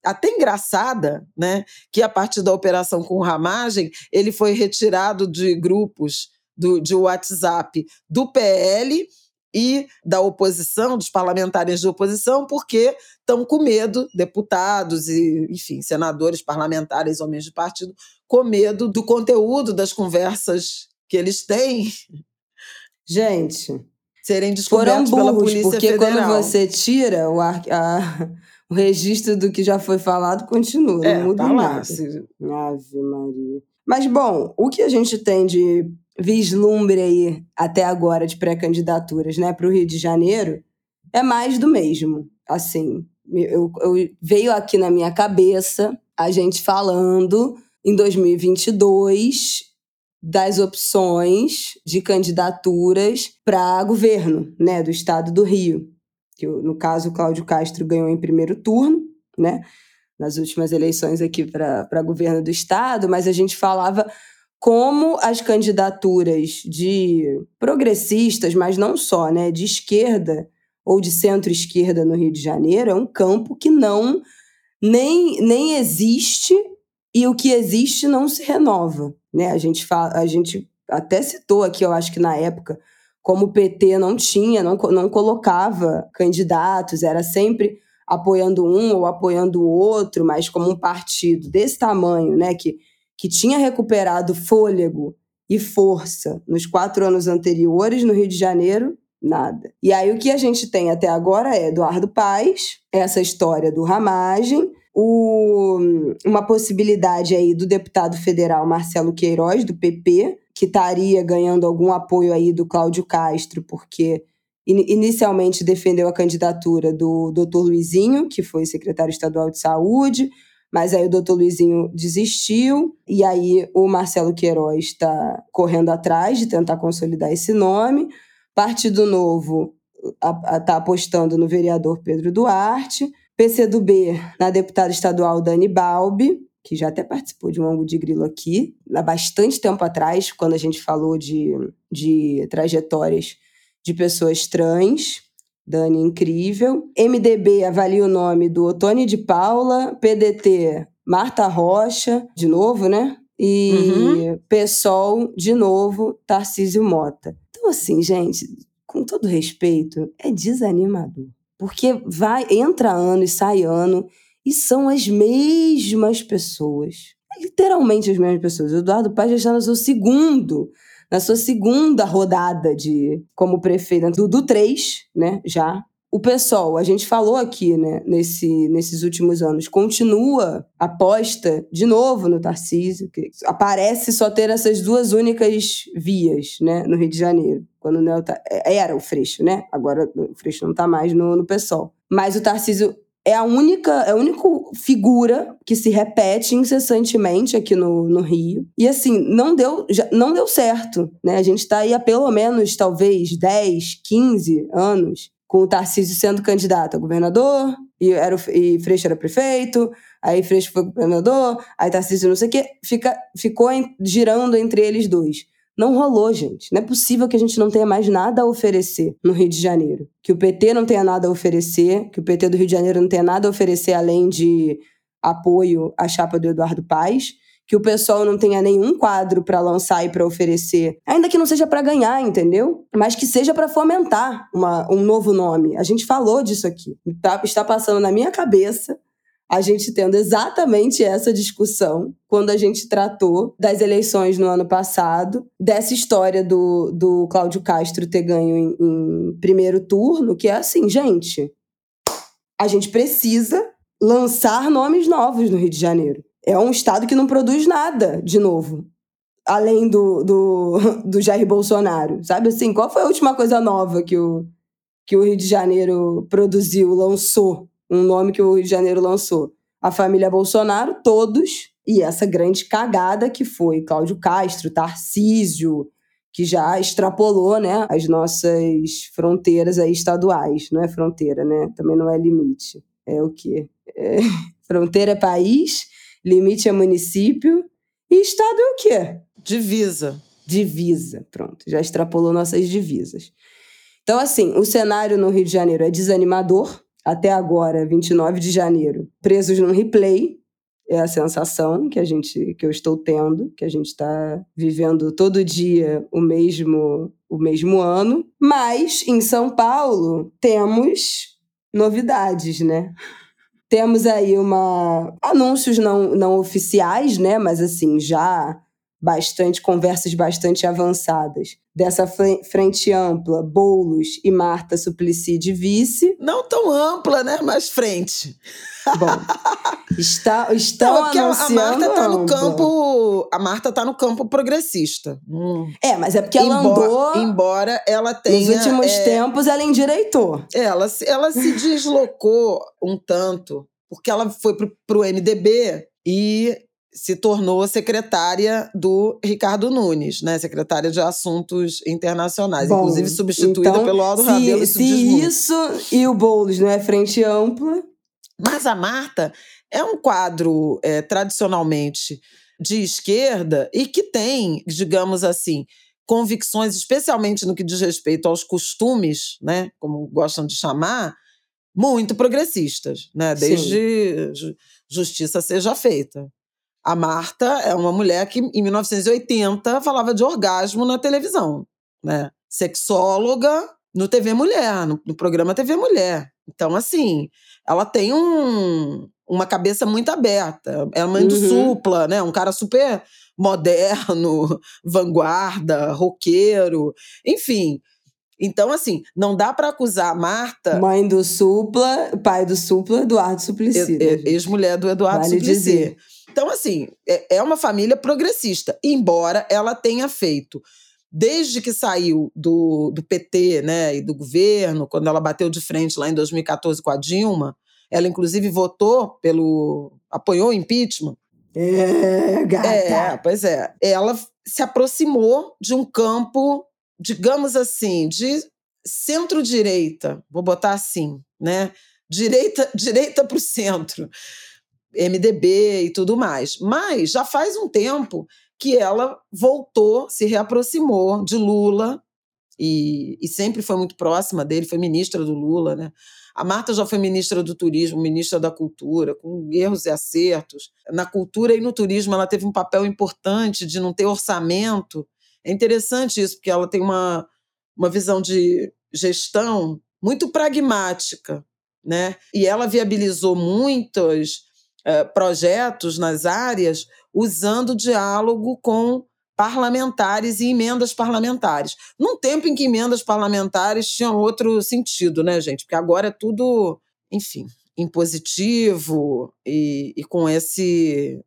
até engraçada, né, que a partir da operação com ramagem, ele foi retirado de grupos do, de WhatsApp do PL e da oposição, dos parlamentares de oposição, porque estão com medo, deputados e, enfim, senadores, parlamentares, homens de partido, com medo do conteúdo das conversas que eles têm. Gente, serem descobertos pela Polícia porque Federal. Porque quando você tira o, ar, a, o registro do que já foi falado, continua, é, não muda tá nada. Ave Maria. Mas, bom, o que a gente tem de vislumbre aí até agora de pré-candidaturas né, para o Rio de Janeiro é mais do mesmo. Assim, eu, eu, veio aqui na minha cabeça a gente falando em 2022 das opções de candidaturas para governo né, do estado do Rio. Que, no caso, Cláudio Castro ganhou em primeiro turno, né? nas últimas eleições aqui para governo do estado, mas a gente falava como as candidaturas de progressistas, mas não só, né, de esquerda ou de centro-esquerda no Rio de Janeiro, é um campo que não nem, nem existe e o que existe não se renova, né? A gente fala, a gente até citou aqui, eu acho que na época, como o PT não tinha, não, não colocava candidatos, era sempre apoiando um ou apoiando o outro, mas como um partido desse tamanho, né, que, que tinha recuperado fôlego e força nos quatro anos anteriores no Rio de Janeiro, nada. E aí o que a gente tem até agora é Eduardo Paes, essa história do ramagem, o, uma possibilidade aí do deputado federal Marcelo Queiroz, do PP, que estaria ganhando algum apoio aí do Cláudio Castro, porque inicialmente defendeu a candidatura do doutor Luizinho, que foi secretário estadual de saúde, mas aí o doutor Luizinho desistiu, e aí o Marcelo Queiroz está correndo atrás de tentar consolidar esse nome. Partido Novo está apostando no vereador Pedro Duarte. PCdoB, na deputada estadual Dani Balbi, que já até participou de um ângulo de grilo aqui, há bastante tempo atrás, quando a gente falou de, de trajetórias de pessoas trans. Dani, incrível. MDB avalia o nome do Otônio de Paula. PDT, Marta Rocha, de novo, né? E uhum. PSOL, de novo, Tarcísio Mota. Então, assim, gente, com todo respeito, é desanimador. Porque vai, entra ano e sai ano, e são as mesmas pessoas. literalmente as mesmas pessoas. O Eduardo Paes já está no seu segundo, na sua segunda rodada de como prefeito do, do 3, né, já. O pessoal, a gente falou aqui, né, nesse, nesses últimos anos, continua aposta de novo no Tarcísio, que aparece só ter essas duas únicas vias, né, no Rio de Janeiro. Quando não é, era o Freixo, né? Agora o Freixo não está mais no, no PSOL. Mas o Tarcísio é a única, é a única figura que se repete incessantemente aqui no, no Rio. E assim, não deu, já, não deu certo, né? A gente está aí há pelo menos, talvez, 10, 15 anos com o Tarcísio sendo candidato a governador, e, era o, e Freixo era prefeito, aí Freixo foi governador, aí Tarcísio não sei o quê, fica, ficou girando entre eles dois. Não rolou, gente. Não é possível que a gente não tenha mais nada a oferecer no Rio de Janeiro. Que o PT não tenha nada a oferecer, que o PT do Rio de Janeiro não tenha nada a oferecer além de apoio à chapa do Eduardo Paes, que o pessoal não tenha nenhum quadro para lançar e para oferecer, ainda que não seja para ganhar, entendeu? Mas que seja para fomentar uma, um novo nome. A gente falou disso aqui. Tá, está passando na minha cabeça a gente tendo exatamente essa discussão quando a gente tratou das eleições no ano passado, dessa história do, do Cláudio Castro ter ganho em, em primeiro turno, que é assim, gente, a gente precisa lançar nomes novos no Rio de Janeiro. É um estado que não produz nada de novo. Além do, do, do Jair Bolsonaro. Sabe assim? Qual foi a última coisa nova que o, que o Rio de Janeiro produziu, lançou um nome que o Rio de Janeiro lançou. A família Bolsonaro, todos, e essa grande cagada que foi Cláudio Castro, Tarcísio, que já extrapolou né, as nossas fronteiras aí estaduais. Não é fronteira, né? Também não é limite. É o quê? É... Fronteira é país, limite é município, e estado é o quê? Divisa. Divisa, pronto. Já extrapolou nossas divisas. Então, assim, o cenário no Rio de Janeiro é desanimador até agora, 29 de janeiro, presos no replay. É a sensação que a gente que eu estou tendo, que a gente está vivendo todo dia o mesmo o mesmo ano, mas em São Paulo temos novidades, né? Temos aí uma anúncios não, não oficiais, né, mas assim, já bastante conversas bastante avançadas dessa frente ampla, Boulos e Marta Suplicy de vice. Não tão ampla, né? Mas frente. Bom, está, estão Não, é anunciando a Marta tá no campo, a Marta tá no campo progressista. Hum. É, mas é porque ela embora, andou. Embora ela tenha. Nos últimos é, tempos ela endireitou. Ela, ela se deslocou um tanto, porque ela foi pro, pro MDB e se tornou secretária do Ricardo Nunes, né? Secretária de Assuntos Internacionais, Bom, inclusive substituída então, pelo Aldo se, Rabelo. Se isso e o Boulos não é frente ampla. Mas a Marta é um quadro é, tradicionalmente de esquerda e que tem, digamos assim, convicções, especialmente no que diz respeito aos costumes, né? Como gostam de chamar, muito progressistas, né? Desde Sim. justiça seja feita. A Marta é uma mulher que, em 1980, falava de orgasmo na televisão, né? Sexóloga no TV Mulher, no, no programa TV Mulher. Então, assim, ela tem um, uma cabeça muito aberta. É mãe uhum. do supla, né? Um cara super moderno, vanguarda, roqueiro, enfim. Então, assim, não dá para acusar a Marta. Mãe do Supla, pai do Supla, Eduardo Suplicy. Né, ex-mulher do Eduardo vale Suplicy. Dizer. Então, assim, é, é uma família progressista, embora ela tenha feito desde que saiu do, do PT né, e do governo, quando ela bateu de frente lá em 2014 com a Dilma, ela inclusive votou pelo. apoiou o impeachment. É, gata. É, pois é. Ela se aproximou de um campo, digamos assim, de centro-direita, vou botar assim, né? Direita, direita para o centro. MDB e tudo mais. Mas já faz um tempo que ela voltou, se reaproximou de Lula e, e, sempre foi muito próxima dele, foi ministra do Lula, né? A Marta já foi ministra do Turismo, ministra da Cultura, com erros e acertos. Na cultura e no turismo ela teve um papel importante de não ter orçamento. É interessante isso, porque ela tem uma, uma visão de gestão muito pragmática, né? E ela viabilizou muitas eh, projetos nas áreas usando diálogo com parlamentares e emendas parlamentares. Num tempo em que emendas parlamentares tinham outro sentido, né, gente? Porque agora é tudo, enfim, impositivo e, e com esse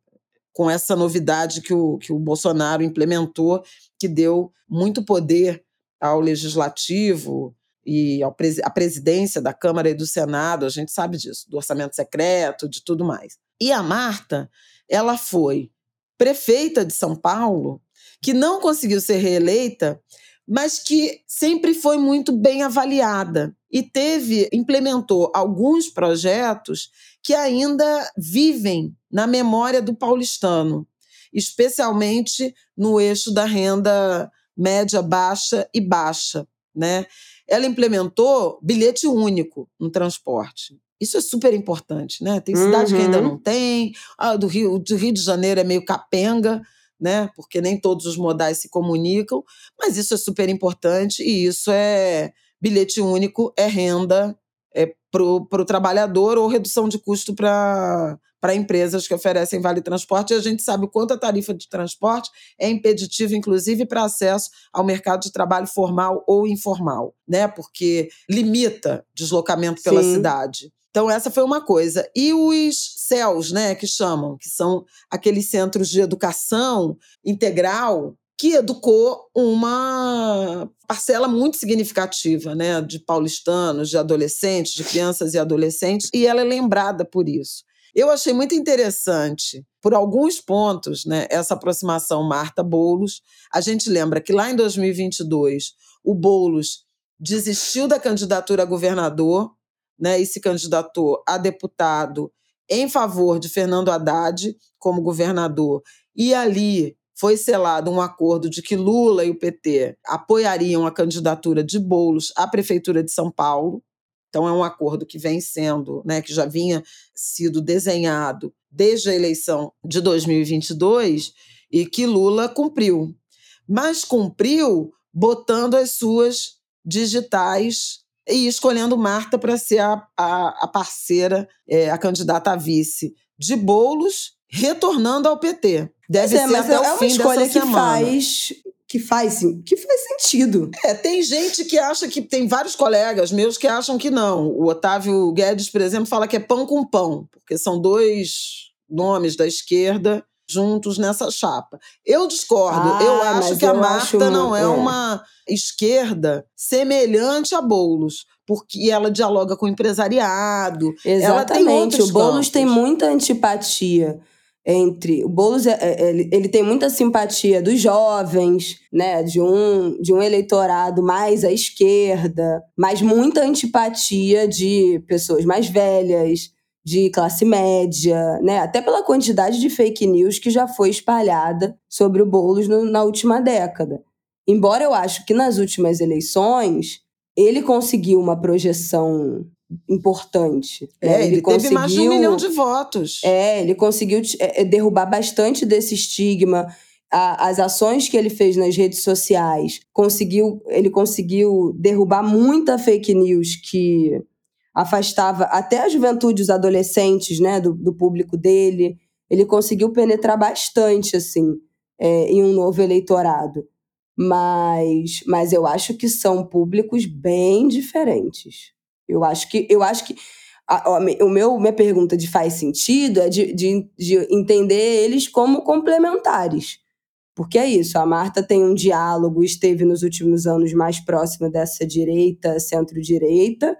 com essa novidade que o, que o Bolsonaro implementou, que deu muito poder ao legislativo e à presidência da Câmara e do Senado, a gente sabe disso, do orçamento secreto, de tudo mais. E a Marta, ela foi prefeita de São Paulo que não conseguiu ser reeleita, mas que sempre foi muito bem avaliada e teve implementou alguns projetos que ainda vivem na memória do paulistano, especialmente no eixo da renda média, baixa e baixa, né? Ela implementou bilhete único no transporte. Isso é super importante, né? Tem cidade uhum. que ainda uhum. não tem. Ah, do Rio, do Rio de Janeiro é meio capenga, né? Porque nem todos os modais se comunicam, mas isso é super importante e isso é bilhete único, é renda é, para o trabalhador ou redução de custo para empresas que oferecem vale transporte, e a gente sabe o quanto a tarifa de transporte é impeditiva, inclusive, para acesso ao mercado de trabalho formal ou informal, né? Porque limita deslocamento pela Sim. cidade. Então, essa foi uma coisa. E os CELs, né, que chamam, que são aqueles centros de educação integral, que educou uma parcela muito significativa né, de paulistanos, de adolescentes, de crianças e adolescentes, e ela é lembrada por isso. Eu achei muito interessante, por alguns pontos, né, essa aproximação Marta Boulos. A gente lembra que lá em 2022, o Boulos desistiu da candidatura a governador né, e se candidatou a deputado em favor de Fernando Haddad como governador. E ali foi selado um acordo de que Lula e o PT apoiariam a candidatura de Bolos à prefeitura de São Paulo. Então é um acordo que vem sendo, né, que já vinha sido desenhado desde a eleição de 2022 e que Lula cumpriu. Mas cumpriu botando as suas digitais e escolhendo Marta para ser a, a, a parceira, é, a candidata a vice de Bolos, retornando ao PT. Deve é, ser até o é fim dessa que semana. Faz que faz, que faz sentido. É, tem gente que acha que tem vários colegas meus que acham que não. O Otávio Guedes, por exemplo, fala que é pão com pão, porque são dois nomes da esquerda juntos nessa chapa. Eu discordo. Ah, eu acho que a Marta não é, é, uma esquerda semelhante a Bolos, porque ela dialoga com o empresariado. Exatamente. o Boulos tem muita antipatia entre o Boulos é, é, ele, ele tem muita simpatia dos jovens, né, de um de um eleitorado mais à esquerda, mas muita antipatia de pessoas mais velhas, de classe média, né? Até pela quantidade de fake news que já foi espalhada sobre o Boulos no, na última década. Embora eu acho que nas últimas eleições ele conseguiu uma projeção importante. Né? É, ele, ele conseguiu, teve mais de um milhão de votos. É, ele conseguiu é, é, derrubar bastante desse estigma. A, as ações que ele fez nas redes sociais, conseguiu, ele conseguiu derrubar muita fake news que afastava até a juventude, os adolescentes, né, do, do público dele. Ele conseguiu penetrar bastante, assim, é, em um novo eleitorado. Mas, mas eu acho que são públicos bem diferentes. Eu acho que, eu acho que a, o meu, minha pergunta de faz sentido é de, de, de entender eles como complementares. Porque é isso, a Marta tem um diálogo, esteve nos últimos anos mais próxima dessa direita, centro-direita,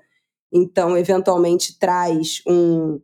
então, eventualmente, traz um,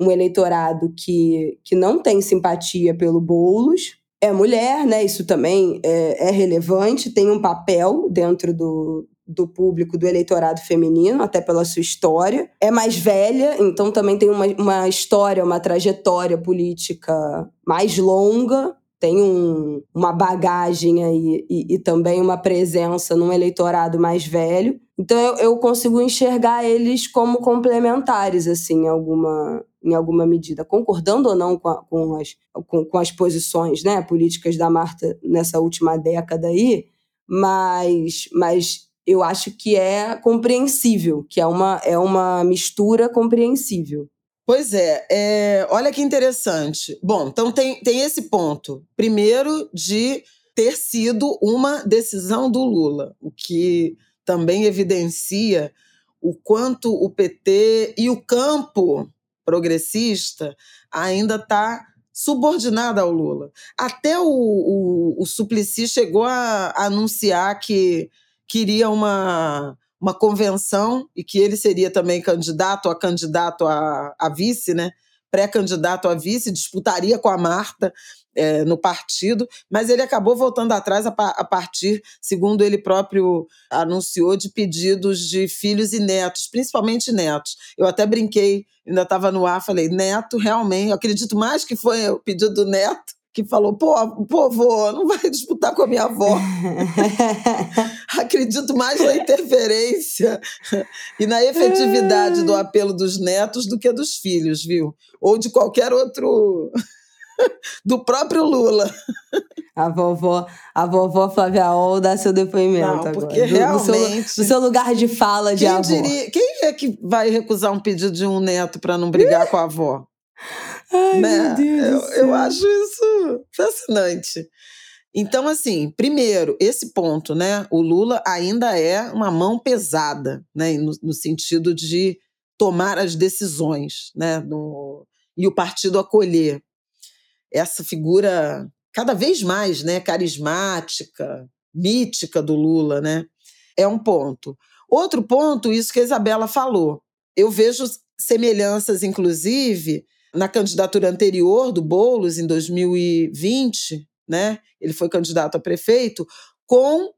um eleitorado que, que não tem simpatia pelo Boulos. É mulher, né? Isso também é, é relevante, tem um papel dentro do, do público, do eleitorado feminino, até pela sua história. É mais velha, então também tem uma, uma história, uma trajetória política mais longa, tem um, uma bagagem aí e, e, também uma presença num eleitorado mais velho. Então eu, eu consigo enxergar eles como complementares, assim, em alguma, em alguma medida, concordando ou não com, a, com, as, com, com, as posições né, políticas da Marta nessa última década aí, mas, mas eu acho que é compreensível, que é uma, é uma mistura compreensível. Pois é, é, olha que interessante. Bom, então tem, tem esse ponto. Primeiro, de ter sido uma decisão do Lula, o que também evidencia o quanto o PT e o campo progressista ainda está subordinado ao Lula. Até o, o, o Suplicy chegou a, a anunciar que queria uma uma convenção e que ele seria também candidato a candidato a, a vice, né? Pré-candidato a vice, disputaria com a Marta é, no partido, mas ele acabou voltando atrás a, a, partir, segundo ele próprio anunciou, de pedidos de filhos e netos, principalmente netos. Eu até brinquei, ainda estava no ar, falei, neto, realmente, eu acredito mais que foi o pedido do neto que falou: pô, pô, vô, não vai disputar com a minha avó. Acredito mais na interferência e na efetividade do apelo dos netos do que dos filhos, viu? Ou de qualquer outro. do próprio Lula. A vovó, a vovó Flávia Ol dá seu depoimento Não, porque agora. realmente... Do, seu, do seu lugar de fala de quem avó. Diria, quem é que vai recusar um pedido de um neto para não brigar com a avó? Ai, né? meu Deus eu, eu acho isso fascinante. Então, assim, primeiro, esse ponto, né? O Lula ainda é uma mão pesada, né? No, no sentido de tomar as decisões, né? No, e o partido acolher essa figura cada vez mais, né? Carismática, mítica do Lula, né? É um ponto. Outro ponto, isso que a Isabela falou. Eu vejo semelhanças, inclusive, na candidatura anterior do Boulos, em 2020, né? Ele foi candidato a prefeito, com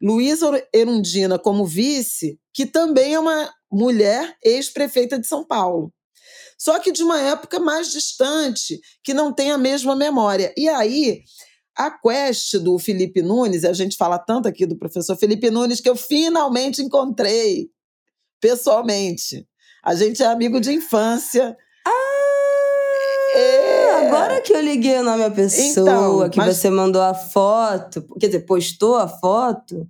Luísa Erundina como vice, que também é uma mulher ex-prefeita de São Paulo. Só que de uma época mais distante, que não tem a mesma memória. E aí, a quest do Felipe Nunes, a gente fala tanto aqui do professor Felipe Nunes, que eu finalmente encontrei pessoalmente. A gente é amigo de infância. Ah, É. Agora que eu liguei o nome à pessoa, Então, que mas- você mandou a foto, quer dizer, postou a foto,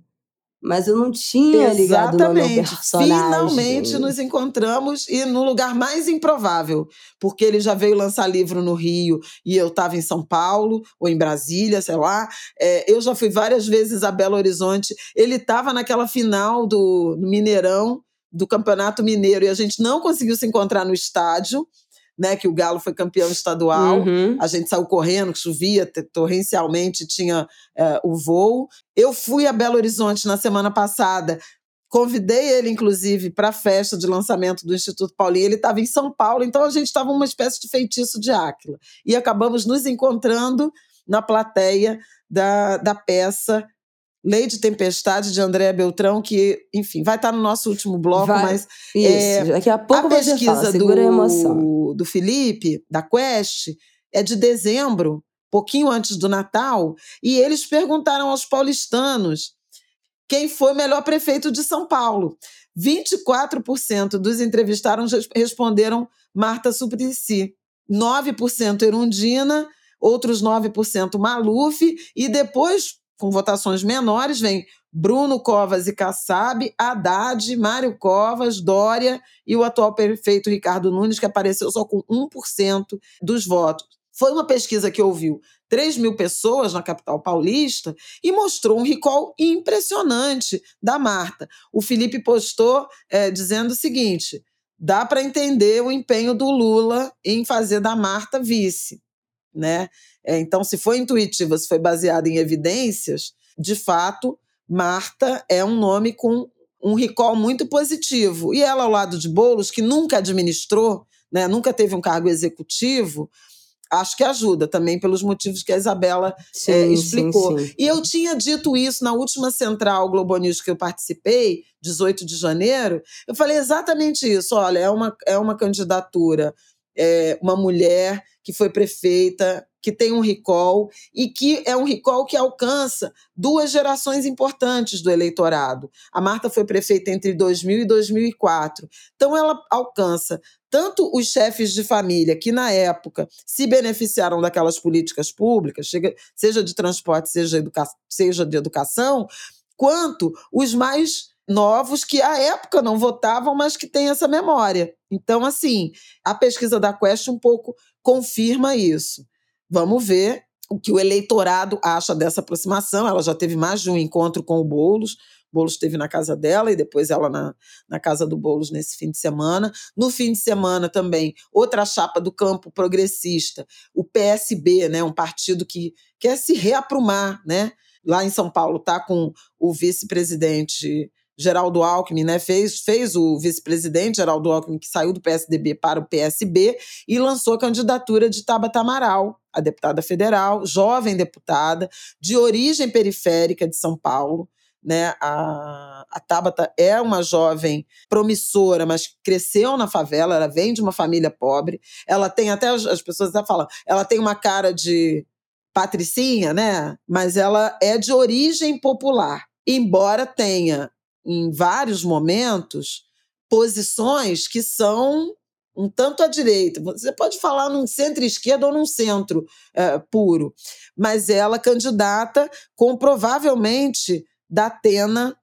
mas eu não tinha ligado o nome ao Exatamente. personagem. Finalmente nos encontramos e no lugar mais improvável, porque ele já veio lançar livro no Rio e eu estava em São Paulo ou em Brasília, sei lá. É, eu já fui várias vezes a Belo Horizonte. Ele estava naquela final do no Mineirão, do Campeonato Mineiro, e a gente não conseguiu se encontrar no estádio, né? Que o Galo foi campeão estadual. Uhum. A gente saiu correndo, chovia te- torrencialmente, tinha eh, o voo. Eu fui a Belo Horizonte na semana passada. Convidei ele, inclusive, para a festa de lançamento do Instituto Paulinho. Ele estava em São Paulo, então a gente estava uma espécie de feitiço de Áquila. E acabamos nos encontrando na plateia da, da peça Lei de Tempestade, de Andréa Beltrão, que, enfim, vai estar no nosso último bloco, Vai. mas Isso, É, daqui a pouco a pesquisa fala, segura a emoção. do, do Felipe, da Quest, é de dezembro, pouquinho antes do Natal, e eles perguntaram aos paulistanos quem foi o melhor prefeito de São Paulo. 24% dos entrevistados res- responderam Marta Suplicy, 9% Erundina, outros 9% Maluf, e depois, com votações menores, vem Bruno Covas e Kassab, Haddad, Mário Covas, Dória e o atual prefeito Ricardo Nunes, que apareceu só com 1% dos votos. Foi uma pesquisa que ouviu 3 mil pessoas na capital paulista e mostrou um recall impressionante da Marta. O Felipe postou eh, dizendo o seguinte: dá para entender o empenho do Lula em fazer da Marta vice. Né? Eh, então, se foi intuitiva, se foi baseada em evidências, de fato, Marta é um nome com um recall muito positivo. E ela, ao lado de Boulos, que nunca administrou, né, nunca teve um cargo executivo, acho que ajuda também pelos motivos que a Isabela Sim, é, sim, explicou. sim. E eu tinha dito isso na última central Globo News que eu participei, 18 de janeiro. Eu falei exatamente isso. Olha, é uma, é uma candidatura, é, uma mulher que foi prefeita, que tem um recall e que é um recall que alcança duas gerações importantes do eleitorado. A Marta foi prefeita entre 2000 e 2004. Então, ela alcança tanto os chefes de família que, na época, se beneficiaram daquelas políticas públicas, seja de transporte, seja, educa seja de educação, quanto os mais novos que à época não votavam, mas que têm essa memória. Então, assim, a pesquisa da Quest um pouco confirma isso. Vamos ver o que o eleitorado acha dessa aproximação. Ela já teve mais de um encontro com o Boulos. Boulos esteve na casa dela e depois ela na, na casa do Boulos nesse fim de semana. No fim de semana também, outra chapa do campo progressista, o PSB, né, um partido que quer se reaprumar, né? Lá em São Paulo está com o vice-presidente Geraldo Alckmin, né, fez, fez o vice-presidente Geraldo Alckmin, que saiu do PSDB para o PSB, e lançou a candidatura de Tabata Amaral, a deputada federal, jovem deputada, de origem periférica de São Paulo. Né? A, a Tabata é uma jovem promissora, mas cresceu na favela, ela vem de uma família pobre. Ela tem até, as pessoas até falam, ela tem uma cara de patricinha, né? Mas ela é de origem popular. Embora tenha em vários momentos, posições que são um tanto à direita. Você pode falar num centro-esquerda ou num centro é, puro, mas ela candidata com provavelmente da Atena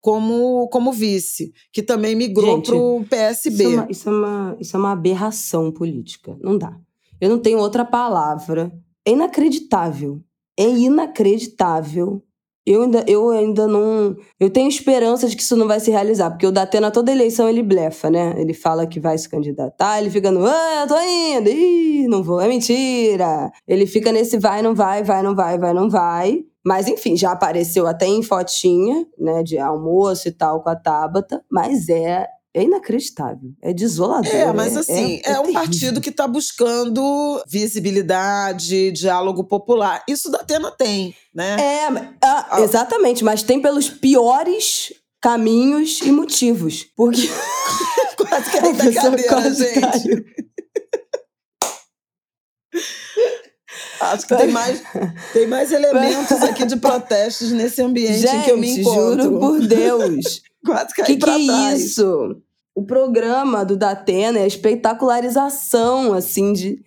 como, como vice, que também migrou para o PSB. Isso é, uma, isso, é uma, isso é uma aberração política. Não dá. Eu não tenho outra palavra. É inacreditável. É inacreditável eu ainda, eu ainda não. Eu tenho esperança de que isso não vai se realizar, porque o Datena, toda eleição, ele blefa, né? Ele fala que vai se candidatar, ele fica no. Ah, tô indo! Ih, não vou, é mentira! Ele fica nesse vai, não vai, vai, não vai, vai, não vai. Mas, enfim, já apareceu até em fotinha, né, de almoço e tal com a Tabata, mas é é inacreditável, é desolador. É, mas é, assim, é, é, é um partido que está buscando visibilidade, diálogo popular. Isso da Atena tem, né? É, ah, ah. exatamente, mas tem pelos piores caminhos e motivos. Porque. quase que da cadeira, gente. Caiu. Acho que tem mais, tem mais elementos aqui de protestos nesse ambiente gente, em que eu me encontro. Juro por Deus. Quase caí que pra que trás. é isso? O programa do Datena é a espetacularização, assim, de,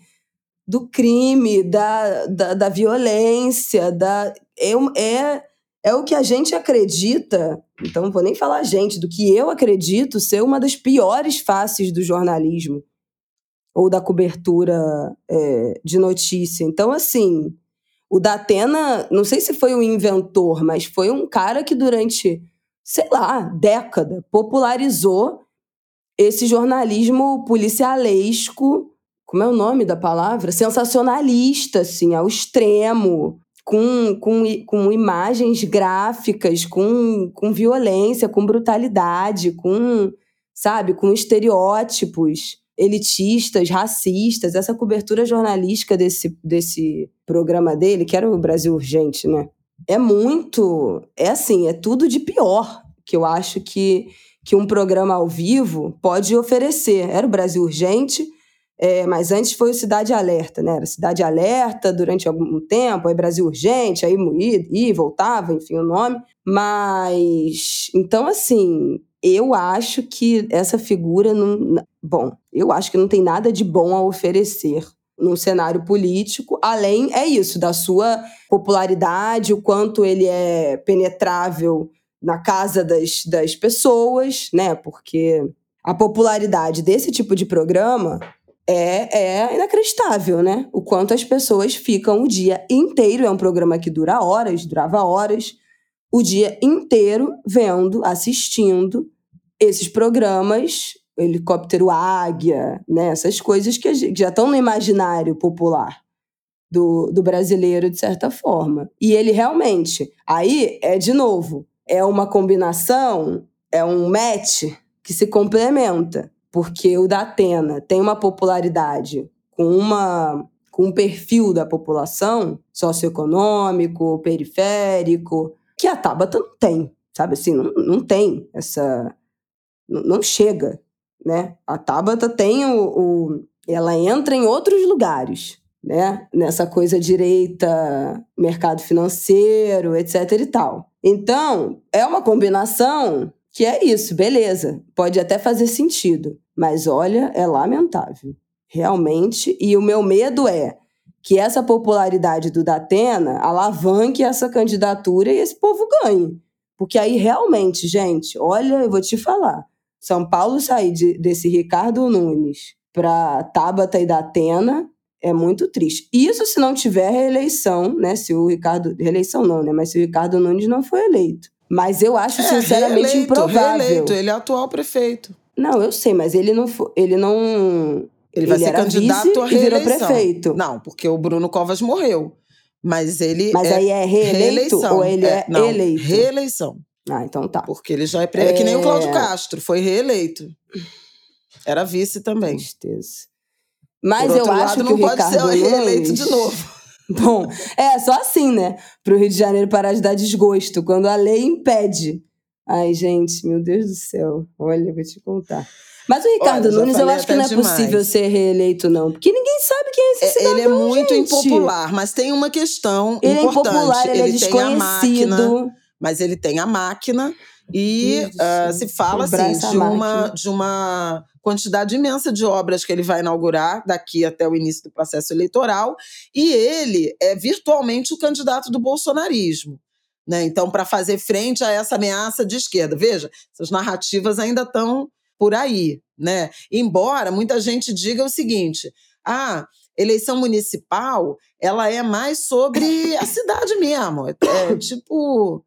do crime, da, da, da violência, da, é, é, é o que a gente acredita, então não vou nem falar a gente, do que eu acredito ser uma das piores faces do jornalismo ou da cobertura é, de notícia. Então, assim, o Datena, não sei se foi o inventor, mas foi um cara que durante sei lá, década, popularizou esse jornalismo policialesco, como é o nome da palavra? Sensacionalista, assim, ao extremo, com, com, com imagens gráficas, com, com violência, com brutalidade, com, sabe, com estereótipos elitistas, racistas, essa cobertura jornalística desse, desse programa dele, que era o Brasil Urgente, né? é muito. É assim, é tudo de pior que eu acho que, que um programa ao vivo pode oferecer. Era o Brasil Urgente, é, mas antes foi o Cidade Alerta, né? Era Cidade Alerta durante algum tempo, aí Brasil Urgente, aí ia voltava, enfim, o nome. Mas. Então, assim, eu acho que essa figura não. Bom, eu acho que não tem nada de bom a oferecer num cenário político, além é isso, da sua popularidade, o quanto ele é penetrável na casa das, das pessoas, né? Porque a popularidade desse tipo de programa é, é inacreditável, né? O quanto as pessoas ficam o dia inteiro, é um programa que dura horas, durava horas, o dia inteiro vendo, assistindo esses programas helicóptero águia, né? essas coisas que já estão no imaginário popular do, do brasileiro, de certa forma. E ele realmente, aí é de novo, é uma combinação, é um match que se complementa, porque o da Atena tem uma popularidade com uma com um perfil da população socioeconômico, periférico, que a Tabata não tem, sabe assim, não, não tem essa não, chega né? A Tabata tem o, o ela entra em outros lugares, né? Nessa coisa direita, mercado financeiro, etc e tal. Então, é uma combinação que é isso, beleza. Pode até fazer sentido, mas olha, é lamentável. Realmente, e o meu medo é que essa popularidade do Datena alavanque essa candidatura e esse povo ganhe. Porque aí realmente, gente, olha, eu vou te falar. São Paulo sair de, desse Ricardo Nunes para Tabata e da Atena é muito triste. Isso se não tiver reeleição, né? Se o Ricardo. Reeleição não, né? Mas se o Ricardo Nunes não foi eleito. Mas eu acho, é, sinceramente, reeleito, improvável. Reeleito. Ele é atual prefeito. Não, eu sei, mas ele não foi. Ele não. Ele vai ele ser candidato a reeleição. virou prefeito. Não, porque o Bruno Covas morreu. Mas ele. Mas é aí é reeleito reeleição. ou ele é, é não, eleito? Reeleição. Ah, então tá. Porque ele já é, pre... é... que nem o Cláudio Castro, foi reeleito. Era vice também. Tristeza. Mas eu lado, acho que não o pode Ricardo ser reeleito de novo. Bom, é só assim, né? Para o Rio de Janeiro parar de dar desgosto, quando a lei impede. Ai, gente, meu Deus do céu. Olha, vou te contar. Mas o Ricardo Olha, Nunes, eu acho que não é demais. possível ser reeleito, não. Porque ninguém sabe quem é esse é, cidadão, Ele é muito gente. impopular, mas tem uma questão ele importante. É impopular, ele, ele é desconhecido. Máquina, mas ele tem a máquina e uh, se fala assim, de uma, de uma quantidade imensa de obras que ele vai inaugurar daqui até o início do processo eleitoral, e ele é virtualmente o candidato do bolsonarismo. Né? Então, para fazer frente a essa ameaça de esquerda. Veja, essas narrativas ainda estão por aí. Né? Embora muita gente diga o seguinte: ah, eleição municipal ela é mais sobre a cidade mesmo. É tipo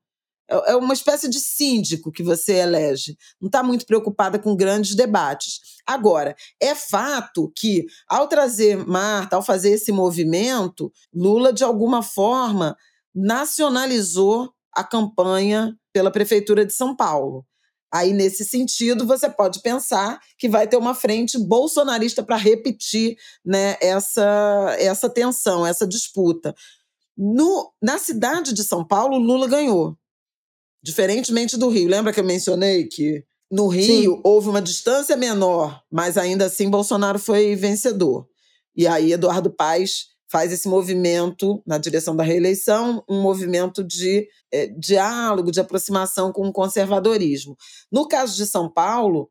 é, é uma espécie de síndico que você elege. Não está muito preocupada com grandes debates. Agora, é fato que, ao trazer Marta, ao fazer esse movimento, Lula, de alguma forma, nacionalizou a campanha pela Prefeitura de São Paulo. Aí, nesse sentido, você pode pensar que vai ter uma frente bolsonarista para repetir né, essa, essa tensão, essa disputa. No, na cidade de São Paulo, Lula ganhou. Diferentemente do Rio. Lembra que eu mencionei que no Rio Sim. houve uma distância menor, mas ainda assim Bolsonaro foi vencedor. E aí Eduardo Paes faz esse movimento na direção da reeleição, um movimento de é, diálogo, de aproximação com o conservadorismo. No caso de São Paulo,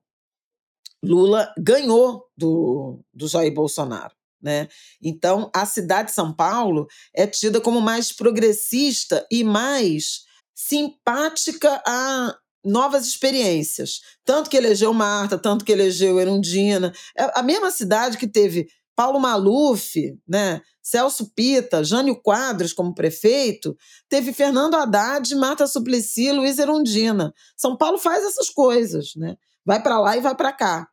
Lula ganhou do, do Jair Bolsonaro. Né? Então, a cidade de São Paulo é tida como mais progressista e mais simpática a novas experiências. Tanto que elegeu Marta, tanto que elegeu Erundina. É a mesma cidade que teve Paulo Maluf, né? Celso Pita, Jânio Quadros como prefeito, teve Fernando Haddad, Marta Suplicy, Luiz Erundina. São Paulo faz essas coisas, né? Vai para lá e vai para cá.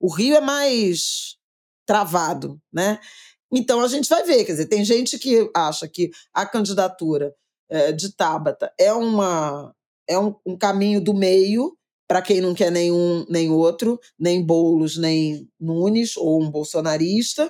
O Rio é mais travado, né? Então a gente vai ver, quer dizer, tem gente que acha que a candidatura é, de Tabata é, uma, é um, um caminho do meio para quem não quer nenhum nem outro, nem Boulos, nem Nunes, ou um bolsonarista.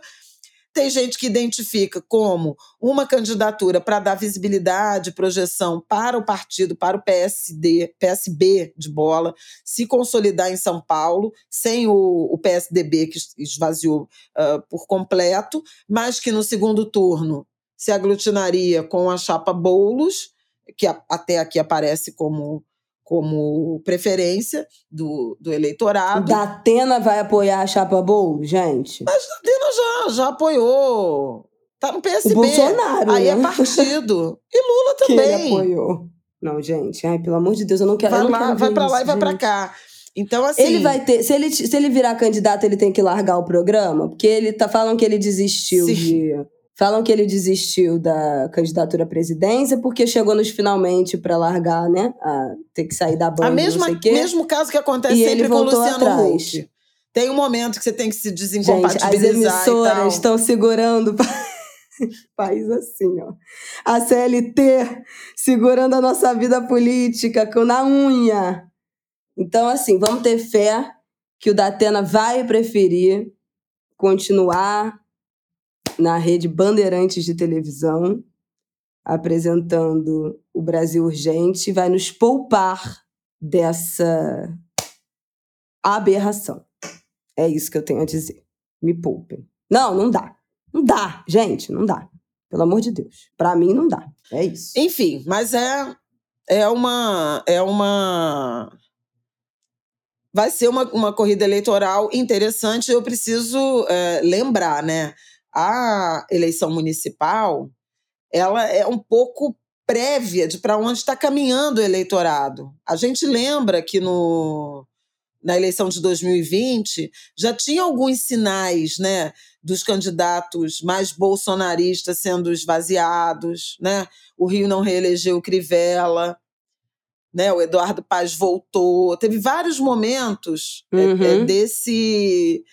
Tem gente que identifica como uma candidatura para dar visibilidade, projeção para o partido, para o PSD, PSB de bola, se consolidar em São Paulo, sem o, o PSDB que esvaziou uh, por completo, mas que no segundo turno se aglutinaria com a chapa Boulos, que até aqui aparece como, como preferência do, do eleitorado. Da Atena vai apoiar a chapa Boulos, gente? Mas da Atena já, já apoiou. Tá no PSB. O Bolsonaro, Aí é né? é partido. E Lula também. Que ele apoiou. Não, gente, ai, pelo amor de Deus, eu não quero. Vai, não lá, quero vai pra isso, lá e vai pra cá. Então, assim. Ele vai ter. Se ele, se ele virar candidato, ele tem que largar o programa? Porque ele tá falando que ele desistiu de. Falam que ele desistiu da candidatura à presidência porque chegou nos finalmente para largar, né? A ter que sair da banda. A mesma, não sei mesmo caso que acontece e sempre com o Luciano atrás. Huck. Tem um momento que você tem que se desincompatibilizar. Gente, as emissoras estão segurando. País assim, ó. A CLT segurando a nossa vida política com na unha. Então, assim, vamos ter fé que o Datena vai preferir continuar na rede Bandeirantes de televisão, apresentando o Brasil Urgente, vai nos poupar dessa aberração. É isso que eu tenho a dizer. Me poupem. Não, não dá. Não dá, gente, não dá. Pelo amor de Deus. Para mim não dá. É isso. Enfim, mas é é uma é uma vai ser uma, uma corrida eleitoral interessante. Eu preciso é, lembrar, né? A eleição municipal ela é um pouco prévia de para onde está caminhando o eleitorado. A gente lembra que no, na eleição de 2020 já tinha alguns sinais, né, dos candidatos mais bolsonaristas sendo esvaziados, né? O Rio não reelegeu o Crivella, né? O Eduardo Paz voltou. Teve vários momentos é, é, uhum. é, desse,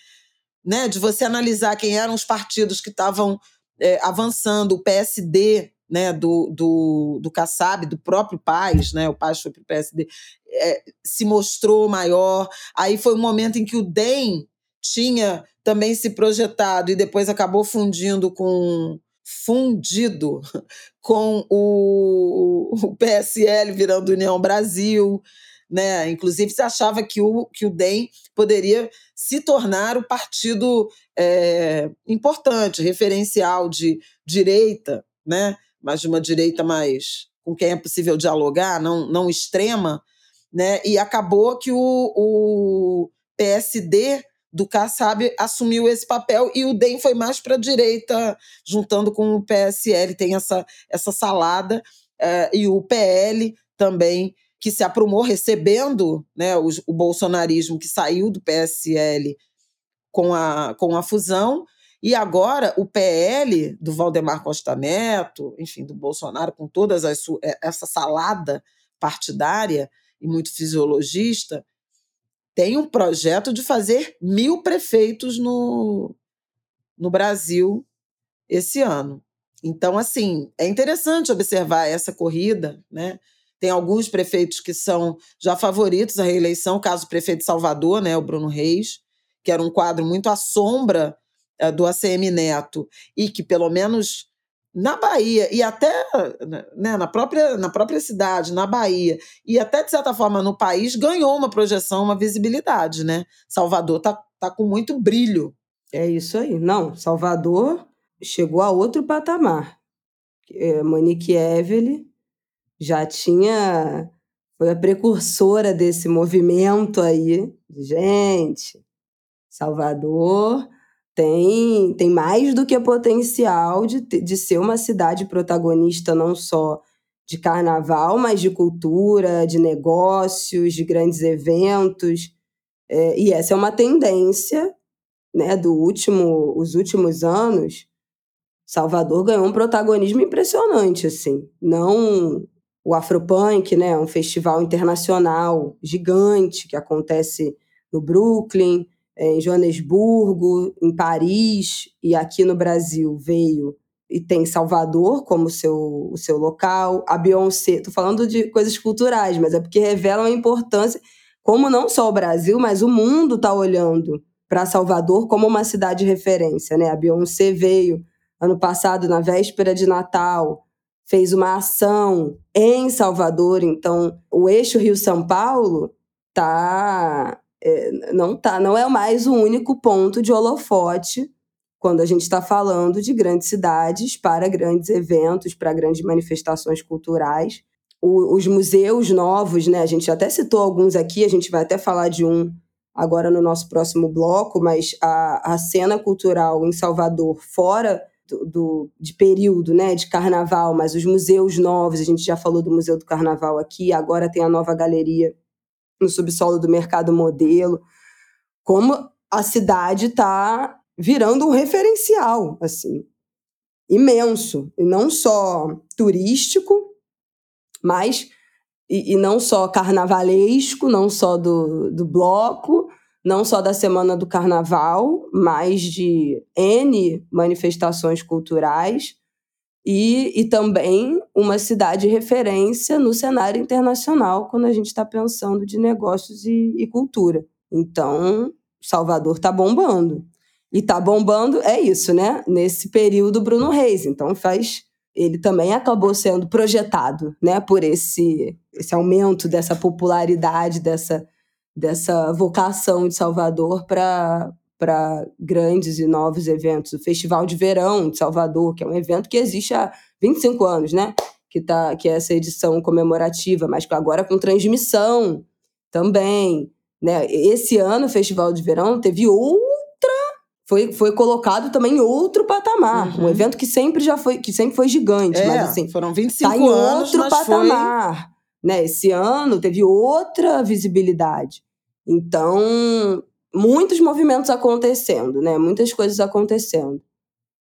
né, de você analisar quem eram os partidos que estavam é, avançando, o PSD né, do, do, do Kassab, do próprio Paz, né, o Paz foi para o PSD, é, se mostrou maior. Aí foi um momento em que o DEM tinha também se projetado e depois acabou fundindo com fundido com o, o PSL virando União Brasil, né? Inclusive se achava que o, que o DEM poderia se tornar o partido é, importante, referencial de direita, né? mas de uma direita mais com quem é possível dialogar, não, não extrema, né? E acabou que o, o PSD do Kassab assumiu esse papel e o DEM foi mais para a direita, juntando com o PSL, tem essa, essa salada, uh, e o PL também, que se aprumou recebendo né, o, o bolsonarismo que saiu do PSL com a, com a fusão, e agora o PL do Valdemar Costa Neto, enfim, do Bolsonaro, com toda eh, essa salada partidária e muito fisiologista, tem um projeto de fazer mil prefeitos no, no Brasil esse ano. Então, assim, é interessante observar essa corrida, né? Tem alguns prefeitos que são já favoritos à reeleição, o caso do prefeito de Salvador, né, o Bruno Reis, que era um quadro muito à sombra uh, do ACM Neto e que pelo menos na Bahia e até né, na, própria, na própria cidade, na Bahia, e até, de certa forma, no país, ganhou uma projeção, uma visibilidade, né? Salvador tá, tá com muito brilho. É isso aí. Não, Salvador chegou a outro patamar. É, Monique Evelyn já tinha. Foi a precursora desse movimento aí. Gente, Salvador tem, tem mais do que potencial de, de ser uma cidade protagonista não só de carnaval, mas de cultura, de negócios, de grandes eventos. É, e essa é uma tendência né, do último, os últimos anos. Salvador ganhou um protagonismo impressionante, assim. Não o Afropunk, né, um festival internacional gigante que acontece no Brooklyn, é, em Joanesburgo, em Paris e aqui no Brasil veio e tem Salvador como seu, o seu local. A Beyoncé, estou falando de coisas culturais, mas é porque revelam a importância, como não só o Brasil, mas o mundo está olhando para Salvador como uma cidade de referência. Né? A Beyoncé veio ano passado, na véspera de Natal, fez uma ação em Salvador, então o eixo Rio-São Paulo está é, não tá, não é mais o único ponto de holofote quando a gente está falando de grandes cidades para grandes eventos, para grandes manifestações culturais. O, os museus novos, né? A gente até citou alguns aqui, a gente vai até falar de um agora no nosso próximo bloco, mas a, a cena cultural em Salvador, fora do, do, de período né, de carnaval, mas os museus novos, a gente já falou do Museu do Carnaval aqui, agora tem a nova galeria no subsolo do mercado modelo, como a cidade está virando um referencial, assim, imenso, e não só turístico, mas e, e, não só carnavalesco, não só do, do bloco, não só da semana do carnaval, mas de N manifestações culturais e, e também uma cidade referência no cenário internacional quando a gente está pensando de negócios e, e cultura. Então, Salvador está bombando. E está bombando, é isso, né? Nesse período, Bruno Reis. Então, faz. Ele também acabou sendo projetado, né? Por esse, esse aumento dessa popularidade, dessa, dessa vocação de Salvador para para grandes e novos eventos. O Festival de Verão de Salvador, que é um evento que existe há 25 anos, né? Que, tá, que é essa edição comemorativa, mas agora com transmissão também. Né? Esse ano, o Festival de Verão teve outra foi, foi colocado também em outro patamar. Uhum. Um evento que sempre já foi, que sempre foi gigante, é, mas assim, foram 25 tá em anos, outro patamar. Foi... Né? Esse ano teve outra visibilidade. Então, muitos movimentos acontecendo, né? Muitas coisas acontecendo.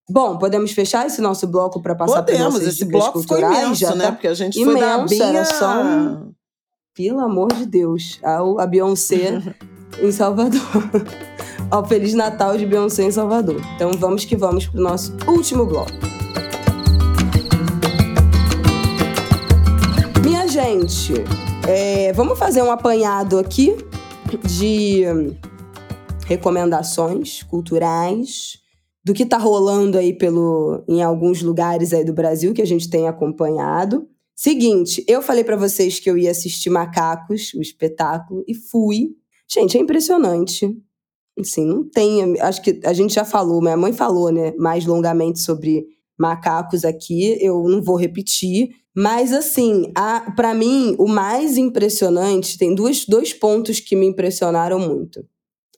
Bom, podemos fechar esse nosso bloco para passar para Podemos, esse bloco ficou imenso, já né? Tá Porque a gente imenso, foi da era só um... Pelo amor de Deus, a, Beyoncé em Salvador. Ao Feliz Natal de Beyoncé em Salvador. Então vamos que vamos pro nosso último bloco. Minha gente, é, vamos fazer um apanhado aqui de recomendações culturais do que está rolando aí pelo em alguns lugares aí do Brasil que a gente tem acompanhado. Seguinte, eu falei para vocês que eu ia assistir Macacos, o espetáculo, e fui. Gente, é impressionante. Assim, não tem. Acho que a gente já falou, minha mãe falou, né, mais longamente sobre macacos aqui, eu não vou repetir. Mas, assim, para mim, o mais impressionante, tem dois, dois pontos que me impressionaram muito.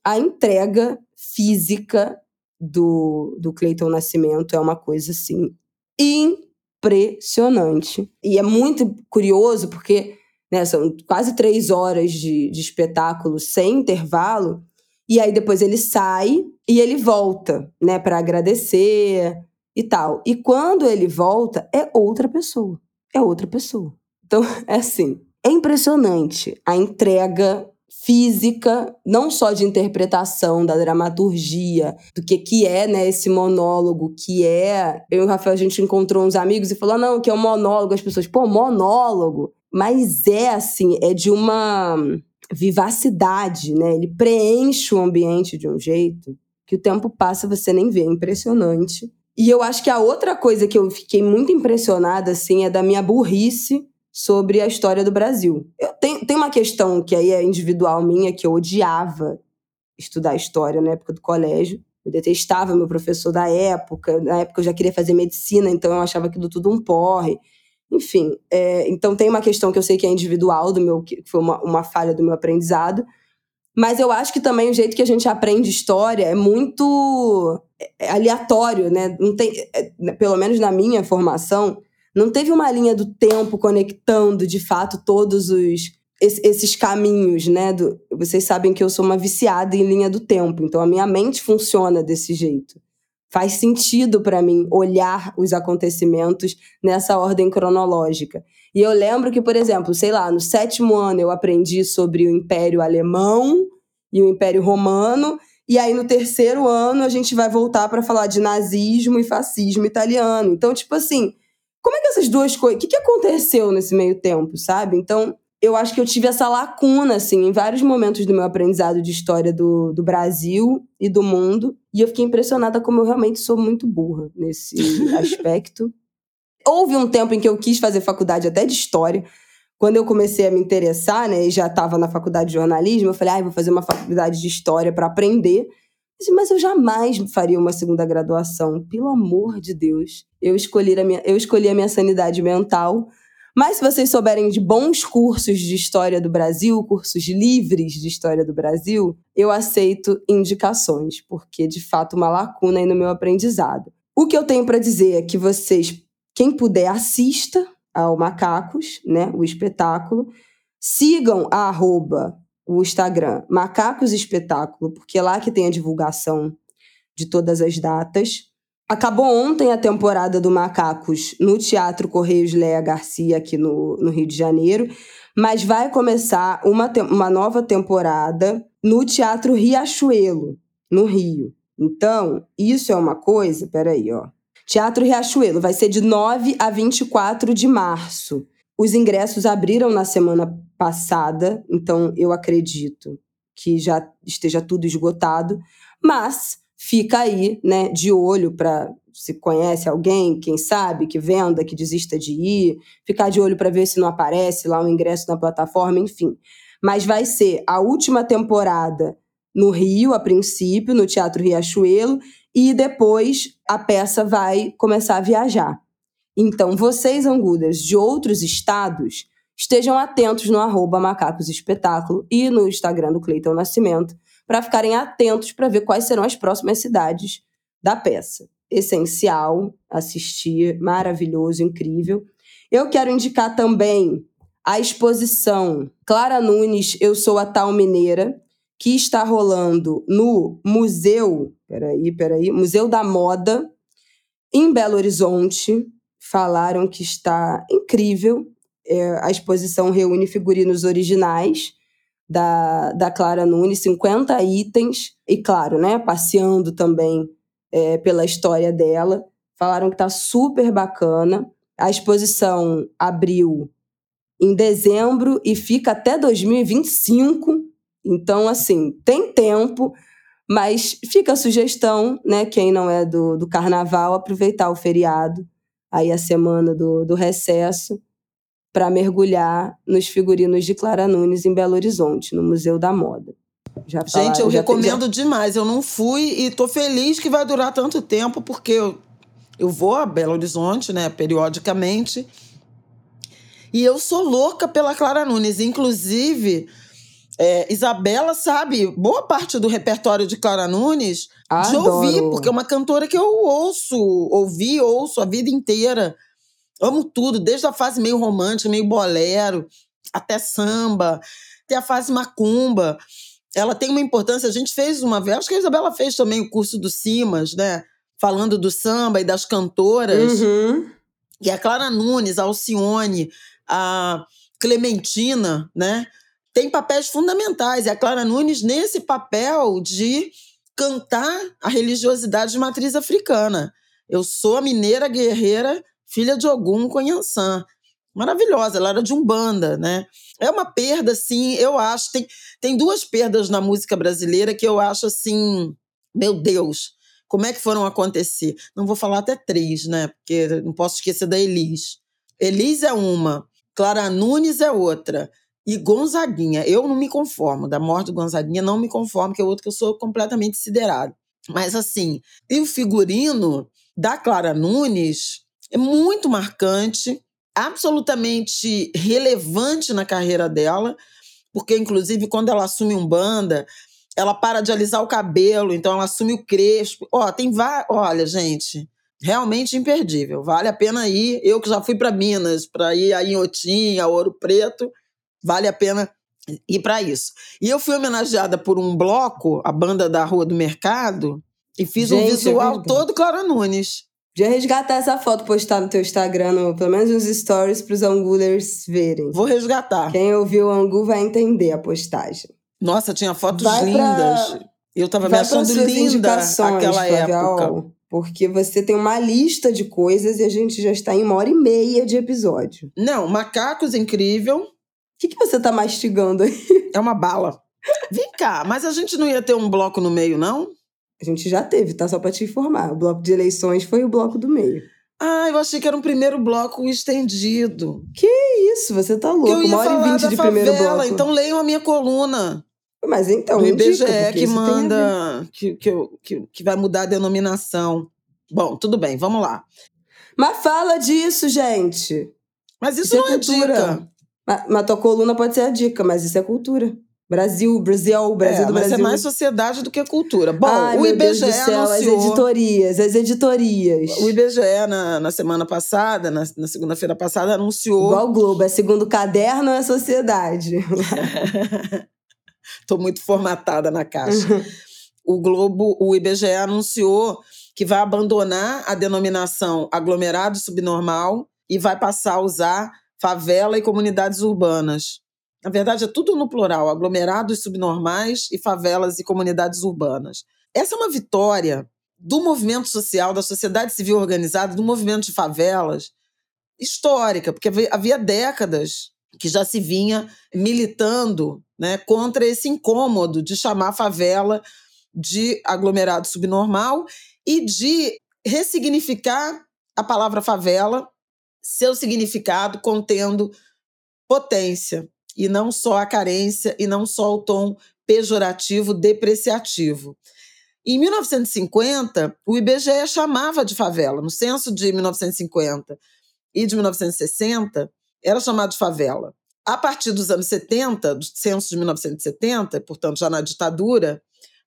A entrega física do, do Cleiton Nascimento é uma coisa assim impressionante. E é muito curioso porque né, são quase três horas de, de espetáculo sem intervalo. E aí depois ele sai e ele volta, né, para agradecer e tal. E quando ele volta, é outra pessoa. É outra pessoa. Então, é assim, é impressionante a entrega física, não só de interpretação da dramaturgia, do que que é, né, esse monólogo, que é, eu e o Rafael a gente encontrou uns amigos e falou: ah, "Não, que é um monólogo". As pessoas: "Pô, monólogo". Mas é assim, é de uma vivacidade, né? Ele preenche o ambiente de um jeito que o tempo passa você nem vê, é impressionante. E eu acho que a outra coisa que eu fiquei muito impressionada assim é da minha burrice sobre a história do Brasil. Eu tenho, tem uma questão que aí é individual minha, que eu odiava estudar história na época do colégio. Eu detestava meu professor da época. Na época eu já queria fazer medicina, então eu achava aquilo tudo um porre. Enfim, é, então tem uma questão que eu sei que é individual, do meu, que foi uma, uma falha do meu aprendizado. Mas eu acho que também o jeito que a gente aprende história é muito é, aleatório, né? Não tem, é, pelo menos na minha formação, não teve uma linha do tempo conectando de fato todos os esses caminhos, né? Do, vocês sabem que eu sou uma viciada em linha do tempo, então a minha mente funciona desse jeito. Faz sentido para mim olhar os acontecimentos nessa ordem cronológica. E eu lembro que, por exemplo, sei lá, no sétimo ano eu aprendi sobre o Império Alemão e o Império Romano, e aí no terceiro ano a gente vai voltar para falar de nazismo e fascismo italiano. Então, tipo assim, como é que essas duas coisas. O que, que aconteceu nesse meio tempo, sabe? Então, eu acho que eu tive essa lacuna, assim, em vários momentos do meu aprendizado de história do, do Brasil e do mundo. E eu fiquei impressionada como eu realmente sou muito burra nesse aspecto. Houve um tempo em que eu quis fazer faculdade até de história. Quando eu comecei a me interessar, né, e já estava na faculdade de jornalismo, eu falei, ah, vou fazer uma faculdade de história para aprender. Mas eu jamais faria uma segunda graduação, pelo amor de Deus. Eu escolhi a minha, eu escolhi a minha sanidade mental. Mas se vocês souberem de bons cursos de história do Brasil, cursos livres de história do Brasil, eu aceito indicações, porque de fato uma lacuna aí no meu aprendizado. O que eu tenho para dizer é que vocês, quem puder, assista ao Macacos, né, o espetáculo. Sigam a arroba o Instagram Macacos Espetáculo, porque é lá que tem a divulgação de todas as datas. Acabou ontem a temporada do Macacos no Teatro Correios Leia Garcia, aqui no, no Rio de Janeiro, mas vai começar uma, uma nova temporada no Teatro Riachuelo, no Rio. Então, isso é uma coisa. Peraí, ó. Teatro Riachuelo vai ser de 9 a 24 de março. Os ingressos abriram na semana passada, então eu acredito que já esteja tudo esgotado, mas fica aí, né, de olho para se conhece alguém, quem sabe, que venda, que desista de ir, ficar de olho para ver se não aparece lá um ingresso na plataforma, enfim. Mas vai ser a última temporada no Rio, a princípio, no Teatro Riachuelo, e depois a peça vai começar a viajar. Então, vocês, angudas de outros estados, estejam atentos no arroba Macacos Espetáculo e no Instagram do Cleiton Nascimento para ficarem atentos para ver quais serão as próximas cidades da peça. Essencial assistir, maravilhoso, incrível. Eu quero indicar também a exposição Clara Nunes, Eu Sou a Tal Mineira, que está rolando no Museu, peraí, peraí, Museu da Moda, em Belo Horizonte. Falaram que está incrível. É, a exposição reúne figurinos originais da, da Clara Nunes, 50 itens, e claro, né, passeando também é, pela história dela. Falaram que está super bacana. A exposição abriu em dezembro e fica até 2025. Então, assim, tem tempo, mas fica a sugestão, né? Quem não é do, do carnaval, aproveitar o feriado, aí a semana do, do recesso, para mergulhar nos figurinos de Clara Nunes em Belo Horizonte, no Museu da Moda. Já Gente, eu recomendo já... demais. Eu não fui e tô feliz que vai durar tanto tempo, porque eu, eu vou a Belo Horizonte, né, periodicamente. E eu sou louca pela Clara Nunes. Inclusive, é, Isabela sabe boa parte do repertório de Clara Nunes Adoro. de ouvir, porque é uma cantora que eu ouço, ouvi, ouço a vida inteira. Amo tudo, desde a fase meio romântica, meio bolero, até samba, até a fase macumba. Ela tem uma importância. A gente fez uma vez, acho que a Isabela fez também o curso do Simas, né? Falando do samba e das cantoras. Uhum. E a Clara Nunes, a Alcione, a Clementina, né? tem papéis fundamentais. E a Clara Nunes, nesse papel de cantar a religiosidade de matriz africana. Eu sou a mineira guerreira, filha de Ogum Conhansã. Maravilhosa, ela era de Umbanda, né? É uma perda, assim, eu acho. Tem, tem duas perdas na música brasileira que eu acho assim, meu Deus, como é que foram acontecer? Não vou falar até três, né? Porque não posso esquecer da Elis. Elis é uma, Clara Nunes é outra. E Gonzaguinha, eu não me conformo, da morte do Gonzaguinha, não me conformo, que é outro que eu sou completamente siderado. Mas assim, e o figurino da Clara Nunes é muito marcante, absolutamente relevante na carreira dela, porque inclusive quando ela assume um banda, ela para de alisar o cabelo, então ela assume o crespo. Ó, tem várias, olha, gente, realmente imperdível. Vale a pena ir. Eu que já fui para Minas, para ir aí em Otim, a Ouro Preto, Vale a pena ir para isso. E eu fui homenageada por um bloco, a banda da Rua do Mercado, e fiz Gente, um é visual é todo Clara Nunes. De resgatar essa foto, postar no teu Instagram, no, pelo menos uns stories para os angulers verem. Vou resgatar. Quem ouviu o Angu vai entender a postagem. Nossa, tinha fotos vai lindas. Pra... Eu tava vai me achando linda naquela época. Porque você tem uma lista de coisas e a gente já está em uma hora e meia de episódio. Não, Macacos Incrível, que, que você tá mastigando aí? É uma bala. Vem cá, mas a gente não ia ter um bloco no meio, não? A gente já teve, tá? Só pra te informar. O bloco de eleições foi o bloco do meio. Ah, eu achei que era um primeiro bloco estendido. Que isso, você tá louco. Eu ia uma hora e vinte de favela, primeiro bloco. Então leiam a minha coluna. Mas então, o IBGE que manda, que, que, que, que vai mudar a denominação. Bom, tudo bem, vamos lá. Mas fala disso, gente. Mas isso, isso não é, é dica. Mas, tua coluna pode ser a dica, mas isso é cultura. Brasil, Brasil, Brasil é, do Brasil. Mas é mais sociedade do que cultura. Bom, Ai, o IBGE céu, anunciou... As editorias, as editorias. O IBGE, na, na semana passada, na, na segunda-feira passada, anunciou... Igual o Globo, é segundo caderno, é sociedade. Tô muito formatada na caixa. o Globo, o IBGE anunciou que vai abandonar a denominação aglomerado subnormal e vai passar a usar favela e comunidades urbanas. Na verdade, é tudo no plural: aglomerados subnormais e favelas e comunidades urbanas. Essa é uma vitória do movimento social, da sociedade civil organizada, do movimento de favelas, histórica, porque havia décadas que já se vinha militando né, contra esse incômodo de chamar favela de aglomerado subnormal e de ressignificar a palavra favela seu significado contendo potência, e não só a carência, e não só o tom pejorativo, depreciativo. Em 1950, o IBGE chamava de favela. No censo de 1950 e de 1960, era chamado de favela. A partir dos anos 70, do censo de 1970, portanto já na ditadura,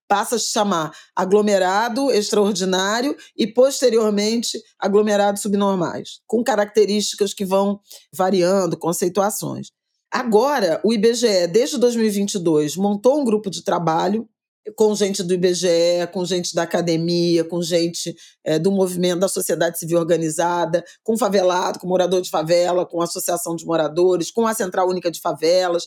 passa a se chamar aglomerado extraordinário e, posteriormente, aglomerado subnormais, com características que vão variando, conceituações. Agora, o IBGE, desde 2022, montou um grupo de trabalho com gente do IBGE, com gente da academia, com gente é, do movimento da sociedade civil organizada, com favelado, com morador de favela, com a associação de moradores, com a Central Única de Favelas,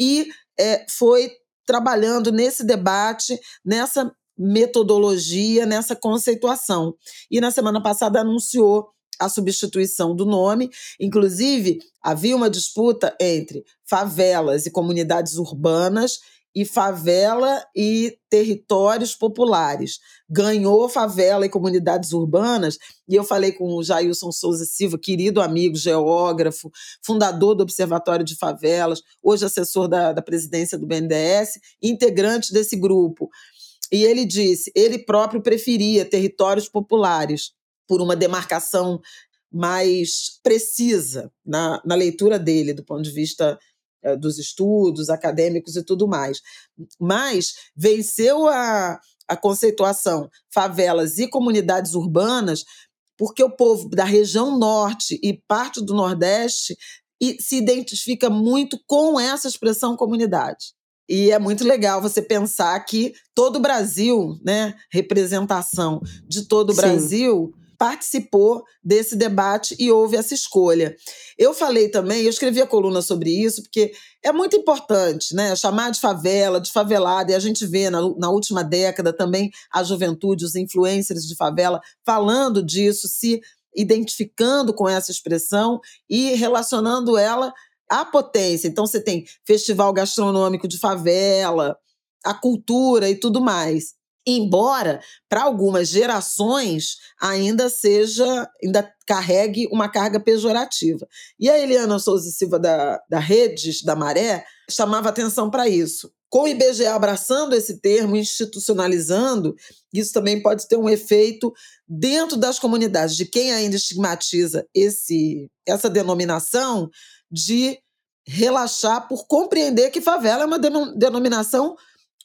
e é, foi trabalhando nesse debate, nessa metodologia, nessa conceituação. E na semana passada anunciou a substituição do nome. Inclusive, havia uma disputa entre favelas e comunidades urbanas e favela e territórios populares. Ganhou favela e comunidades urbanas, e eu falei com o Jailson Souza Silva, querido amigo, geógrafo, fundador do Observatório de Favelas, hoje assessor da, da presidência do BNDES, integrante desse grupo. E ele disse, ele próprio preferia territórios populares por uma demarcação mais precisa na, na leitura dele, do ponto de vista eh, dos estudos acadêmicos e tudo mais. Mas venceu a, a conceituação favelas e comunidades urbanas porque o povo da região norte e parte do nordeste e se identifica muito com essa expressão comunidade. E é muito legal você pensar que todo o Brasil, né, representação de todo o Sim. Participou desse debate e houve essa escolha. Eu falei também, eu escrevi a coluna sobre isso, porque é muito importante, né? Chamar de favela, de favelada, e a gente vê na, na última década também a juventude, os influencers de favela falando disso, se identificando com essa expressão e relacionando ela à potência. Então, você tem festival gastronômico de favela, a cultura e tudo mais embora para algumas gerações ainda seja, ainda carregue uma carga pejorativa. E a Eliana Souza Silva da, da Redes da Maré chamava atenção para isso. Com o IBGE abraçando esse termo, institucionalizando, isso também pode ter um efeito dentro das comunidades, de quem ainda estigmatiza esse, essa denominação, de relaxar por compreender que favela é uma denominação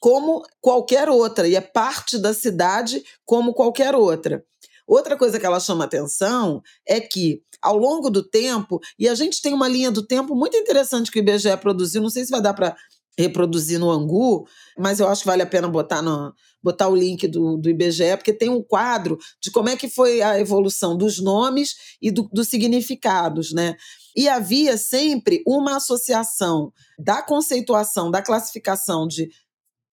como qualquer outra, e é parte da cidade como qualquer outra. Outra coisa que ela chama atenção é que, ao longo do tempo, e a gente tem uma linha do tempo muito interessante que o IBGE produziu, não sei se vai dar para reproduzir no Angu, mas eu acho que vale a pena botar, no, botar o link do, do IBGE, porque tem um quadro de como é que foi a evolução dos nomes e do, dos significados, né? E havia sempre uma associação da conceituação, da classificação de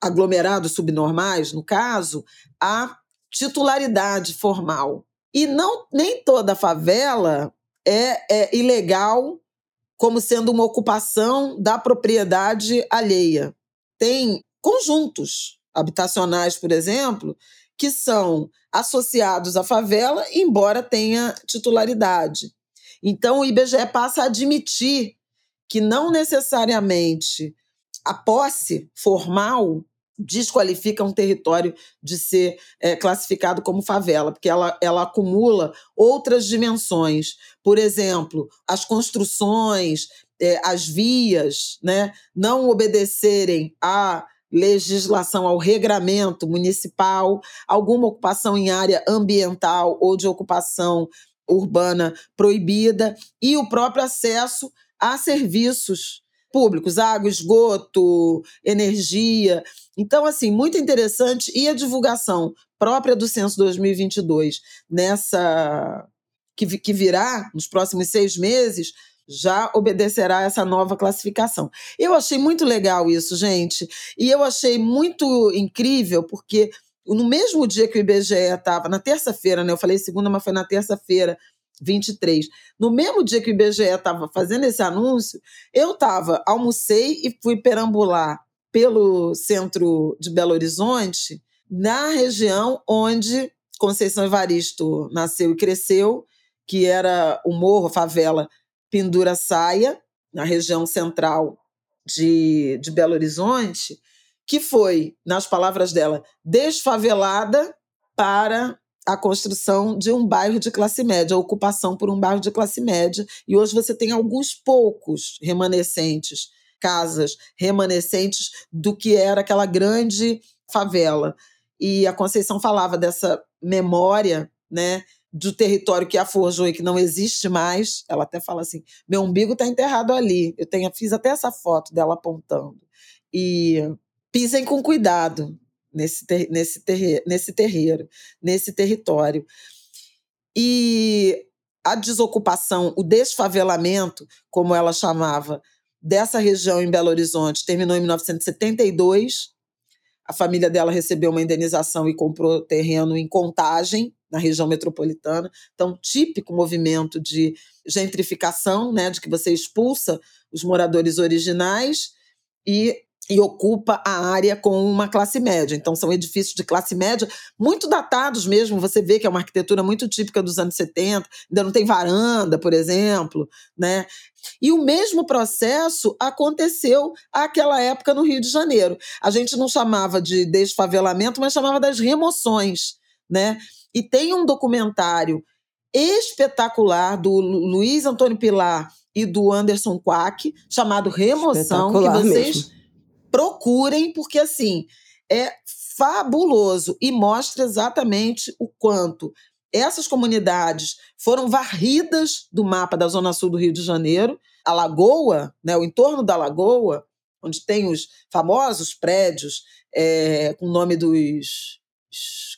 aglomerados subnormais, no caso, a titularidade formal. E não nem toda favela é, é ilegal como sendo uma ocupação da propriedade alheia. Tem conjuntos habitacionais, por exemplo, que são associados à favela, embora tenha titularidade. Então, o IBGE passa a admitir que não necessariamente a posse formal desqualifica um território de ser é, classificado como favela, porque ela, ela acumula outras dimensões. Por exemplo, as construções, é, as vias, né, não obedecerem à legislação, ao regramento municipal, alguma ocupação em área ambiental ou de ocupação urbana proibida, e o próprio acesso a serviços públicos, água, esgoto, energia. Então, assim, muito interessante. E a divulgação própria do Censo 2022 nessa. que, que virá nos próximos seis meses, já obedecerá essa nova classificação. Eu achei muito legal isso, gente, e eu achei muito incrível, porque no mesmo dia que o IBGE estava, na terça-feira, né? Eu falei segunda, mas foi na terça-feira, 23. No mesmo dia que o IBGE estava fazendo esse anúncio, eu estava, almocei e fui perambular pelo centro de Belo Horizonte, na região onde Conceição Evaristo nasceu e cresceu, que era o morro, a favela Pendura Saia, na região central de, de Belo Horizonte, que foi, nas palavras dela, desfavelada para a construção de um bairro de classe média, a ocupação por um bairro de classe média. E hoje você tem alguns poucos remanescentes, casas remanescentes do que era aquela grande favela. E a Conceição falava dessa memória, né, do território que a forjou e que não existe mais. Ela até fala assim: meu umbigo está enterrado ali. Eu tenho, fiz até essa foto dela apontando. E pisem com cuidado nesse, ter, nesse, terreiro, nesse terreiro, nesse território. E a desocupação, o desfavelamento, como ela chamava, dessa região em Belo Horizonte, terminou em 1972. A família dela recebeu uma indenização e comprou terreno em Contagem, na região metropolitana. Então, típico movimento de gentrificação, né, de que você expulsa os moradores originais e e ocupa a área com uma classe média. Então, são edifícios de classe média, muito datados mesmo. Você vê que é uma arquitetura muito típica dos anos 70, ainda não tem varanda, por exemplo. Né? E o mesmo processo aconteceu àquela época no Rio de Janeiro. A gente não chamava de desfavelamento, mas chamava das remoções. Né? E tem um documentário espetacular do Luiz Antônio Pilar e do Anderson Quack, chamado Remoção, que vocês. Mesmo procurem, porque assim, é fabuloso e mostra exatamente o quanto essas comunidades foram varridas do mapa da Zona Sul do Rio de Janeiro. A Lagoa, né, o entorno da Lagoa, onde tem os famosos prédios é, com o nome dos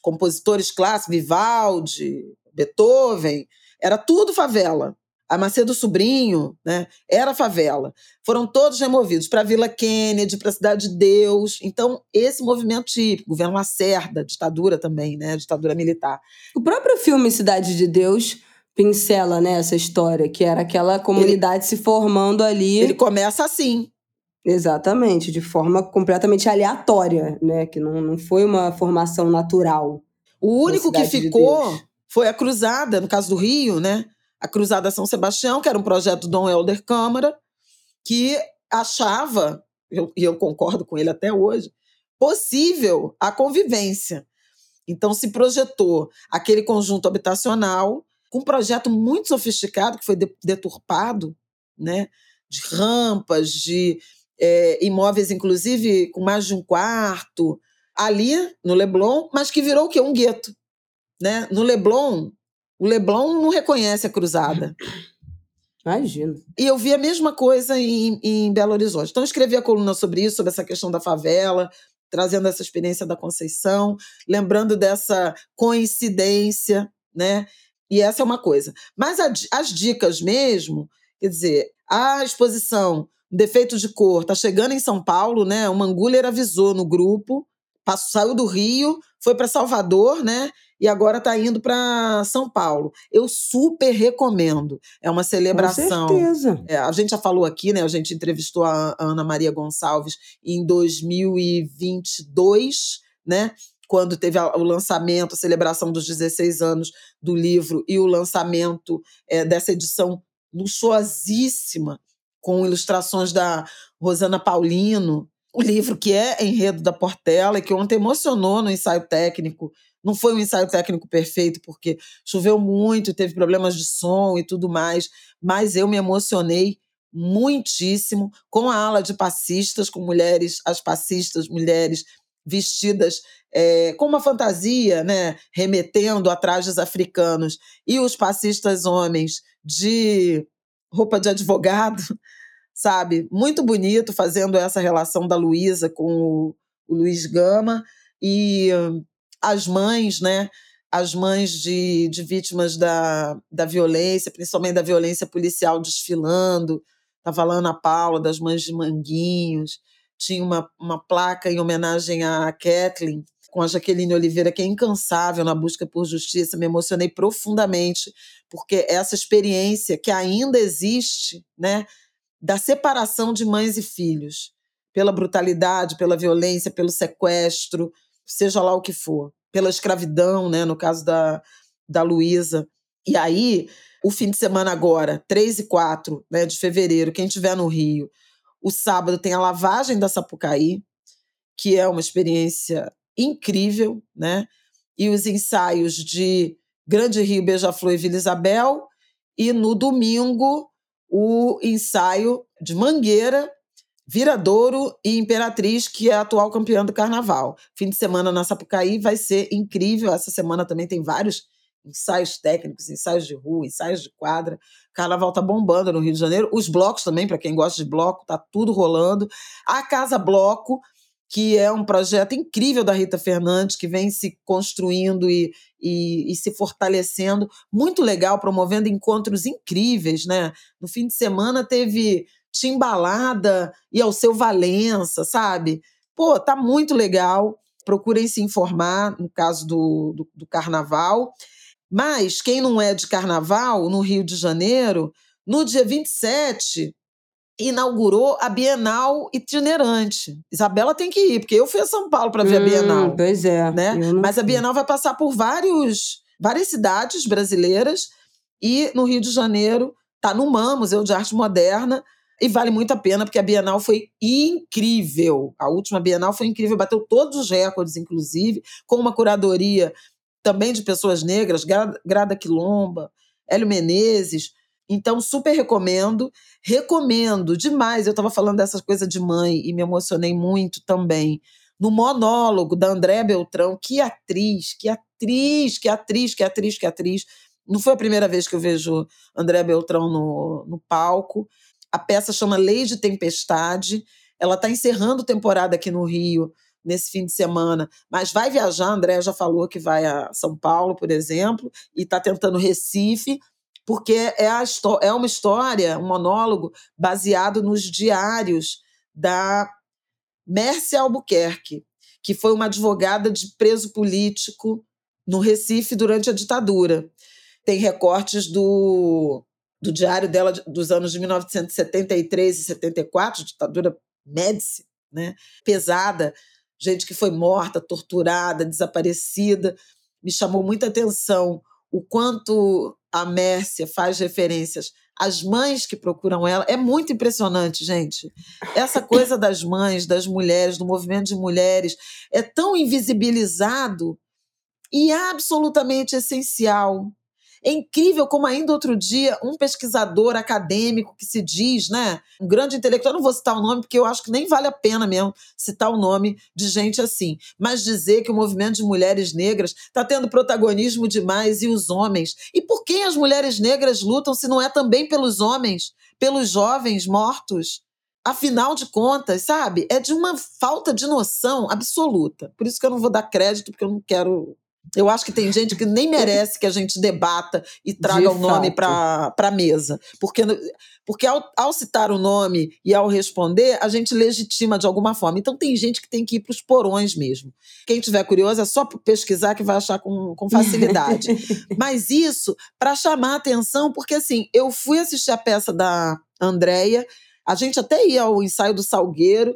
compositores clássicos, Vivaldi, Beethoven, era tudo favela a Macedo Sobrinho, né, era favela. Foram todos removidos para a Vila Kennedy, para a Cidade de Deus. Então, esse movimento típico, governo Lacerda, ditadura também, né, ditadura militar. O próprio filme Cidade de Deus pincela né, essa história, que era aquela comunidade ele, se formando ali. Ele começa assim. Exatamente, de forma completamente aleatória, né, que não, não foi uma formação natural. O único que ficou de foi a cruzada, no caso do Rio, né? A Cruzada São Sebastião, que era um projeto do Dom Helder Câmara, que achava, e eu, eu concordo com ele até hoje, possível a convivência. Então se projetou aquele conjunto habitacional com um projeto muito sofisticado que foi deturpado, né, de rampas, de é, imóveis inclusive com mais de um quarto ali no Leblon, mas que virou o quê? Um gueto, né? No Leblon o Leblon não reconhece a cruzada. Imagino. E eu vi a mesma coisa em, em Belo Horizonte. Então, eu escrevi a coluna sobre isso, sobre essa questão da favela, trazendo essa experiência da Conceição, lembrando dessa coincidência, né? E essa é uma coisa. Mas a, as dicas mesmo, quer dizer, a exposição Defeito de Cor está chegando em São Paulo, né? O Manguler avisou no grupo, passou, saiu do Rio, foi para Salvador, né? e agora está indo para São Paulo. Eu super recomendo. É uma celebração. Com certeza. É, a gente já falou aqui, né? A gente entrevistou a Ana Maria Gonçalves em 2022, né? Quando teve o lançamento, a celebração dos 16 anos do livro e o lançamento é, dessa edição luxuosíssima, com ilustrações da Rosana Paulino, o livro que é enredo da Portela que ontem emocionou no ensaio técnico. Não foi um ensaio técnico perfeito, porque choveu muito, teve problemas de som e tudo mais, mas eu me emocionei muitíssimo com a ala de passistas, com mulheres, as passistas, mulheres vestidas é, com uma fantasia, né, remetendo a trajes africanos, e os passistas homens de roupa de advogado, sabe? Muito bonito, fazendo essa relação da Luísa com o, o Luiz Gama. E as mães, né? As mães de, de vítimas da, da violência, principalmente da violência policial, desfilando. Estava lá Ana Paula, das mães de Manguinhos. Tinha uma, uma placa em homenagem a Kathleen, com a Jaqueline Oliveira, que é incansável na busca por justiça. Me emocionei profundamente, porque essa experiência que ainda existe, né, da separação de mães e filhos, pela brutalidade, pela violência, pelo sequestro, seja lá o que for, pela escravidão, né, no caso da, da Luísa. E aí, o fim de semana agora, 3 e 4 né, de fevereiro, quem estiver no Rio, o sábado tem a lavagem da Sapucaí, que é uma experiência incrível, né? E os ensaios de Grande Rio, Beija-Flor e Vila Isabel. E no domingo, o ensaio de Mangueira, Viradouro e Imperatriz, que é a atual campeã do carnaval. Fim de semana na Sapucaí vai ser incrível. Essa semana também tem vários ensaios técnicos, ensaios de rua, ensaios de quadra. Carnaval tá bombando no Rio de Janeiro. Os blocos também, para quem gosta de bloco, tá tudo rolando. A Casa Bloco, que é um projeto incrível da Rita Fernandes, que vem se construindo e, e, e, se fortalecendo. Muito legal, promovendo encontros incríveis, né? No fim de semana teve Timbalada e ao seu Valença, sabe? Pô, tá muito legal. Procurem se informar no caso do, do, do carnaval. Mas quem não é de carnaval, no Rio de Janeiro, no dia 27, inaugurou a Bienal itinerante. Isabela tem que ir, porque eu fui a São Paulo para ver hum, a Bienal. Pois é. Né? Mas a Bienal vai passar por vários, várias cidades brasileiras e no Rio de Janeiro tá no MAM, Museu de Arte Moderna, e vale muito a pena, porque a Bienal foi incrível. A última Bienal foi incrível, bateu todos os recordes, inclusive, com uma curadoria também de pessoas negras, Grada Quilomba, Hélio Menezes. Então, super recomendo. Recomendo demais. Eu estava falando dessas coisas de mãe e me emocionei muito também. No monólogo da Andréa Beltrão, que atriz, que atriz, que atriz, que atriz, que atriz. Não foi a primeira vez que eu vejo Andréa Beltrão no, no palco. A peça chama Lei de Tempestade. Ela está encerrando temporada aqui no Rio nesse fim de semana, mas vai viajar. André já falou que vai a São Paulo, por exemplo, e está tentando Recife, porque é, a, é uma história, um monólogo baseado nos diários da Mércia Albuquerque, que foi uma advogada de preso político no Recife durante a ditadura. Tem recortes do do diário dela dos anos de 1973 e 74, ditadura Médici, né? pesada, gente que foi morta, torturada, desaparecida. Me chamou muita atenção o quanto a Mércia faz referências às mães que procuram ela. É muito impressionante, gente. Essa coisa das mães, das mulheres, do movimento de mulheres, é tão invisibilizado e absolutamente essencial é incrível como ainda outro dia um pesquisador acadêmico que se diz, né, um grande intelectual, não vou citar o nome porque eu acho que nem vale a pena mesmo citar o nome de gente assim, mas dizer que o movimento de mulheres negras está tendo protagonismo demais e os homens. E por quem as mulheres negras lutam se não é também pelos homens, pelos jovens mortos? Afinal de contas, sabe? É de uma falta de noção absoluta. Por isso que eu não vou dar crédito, porque eu não quero eu acho que tem gente que nem merece que a gente debata e traga o nome para a mesa. Porque, porque ao, ao, citar o nome e ao responder, a gente legitima de alguma forma. Então tem gente que tem que ir para os porões mesmo. Quem tiver curioso é só pesquisar que vai achar com, com facilidade. Mas isso para chamar a atenção, porque assim, eu fui assistir a peça da Andréia, a gente até ia ao ensaio do Salgueiro,